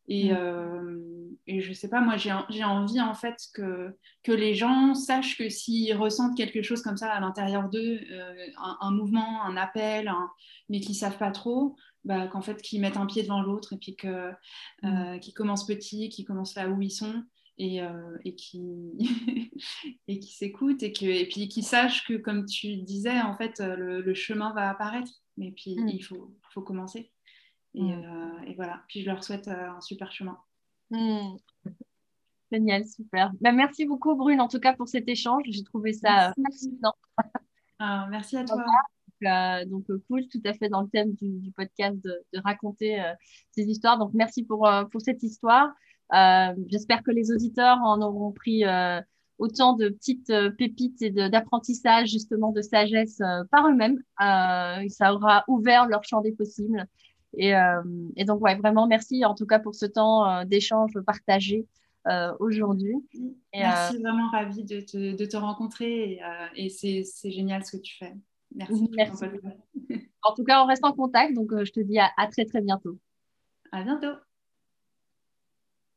Et, mm. euh, et je sais pas, moi j'ai, envie en fait que, que les gens sachent que s'ils ressentent quelque chose comme ça à l'intérieur d'eux, euh, un, mouvement, un appel, mais qu'ils savent pas trop, bah, qu'en fait qu'ils mettent un pied devant l'autre et puis que, mm. qu'ils commencent petit, qu'ils commencent là où ils sont et, euh, et qui, et qui s'écoute et, que, et puis qui sache que, comme tu disais, en fait, le, le chemin va apparaître, mais puis mm. il faut, faut commencer. Et, mm. euh, et, voilà, puis je leur souhaite euh, un super chemin. Mm. Génial, super. Ben, merci beaucoup, Brune, en tout cas, pour cet échange. J'ai trouvé ça fascinant. Ah, merci à toi. donc, cool, tout à fait dans le thème du, du podcast de, de raconter ces histoires. Donc, merci pour, pour cette histoire. Euh, j'espère que les auditeurs en auront pris euh, autant de petites euh, pépites et d'apprentissage, justement, de sagesse par eux-mêmes. ça aura ouvert leur champ des possibles. Et, et, donc, ouais, vraiment, merci en tout cas pour ce temps d'échange partagé aujourd'hui. Merci, vraiment ravie de te, de te rencontrer et, c'est génial ce que tu fais. Merci. merci. en tout cas, on reste en contact, donc je te dis à, à très très bientôt. À bientôt.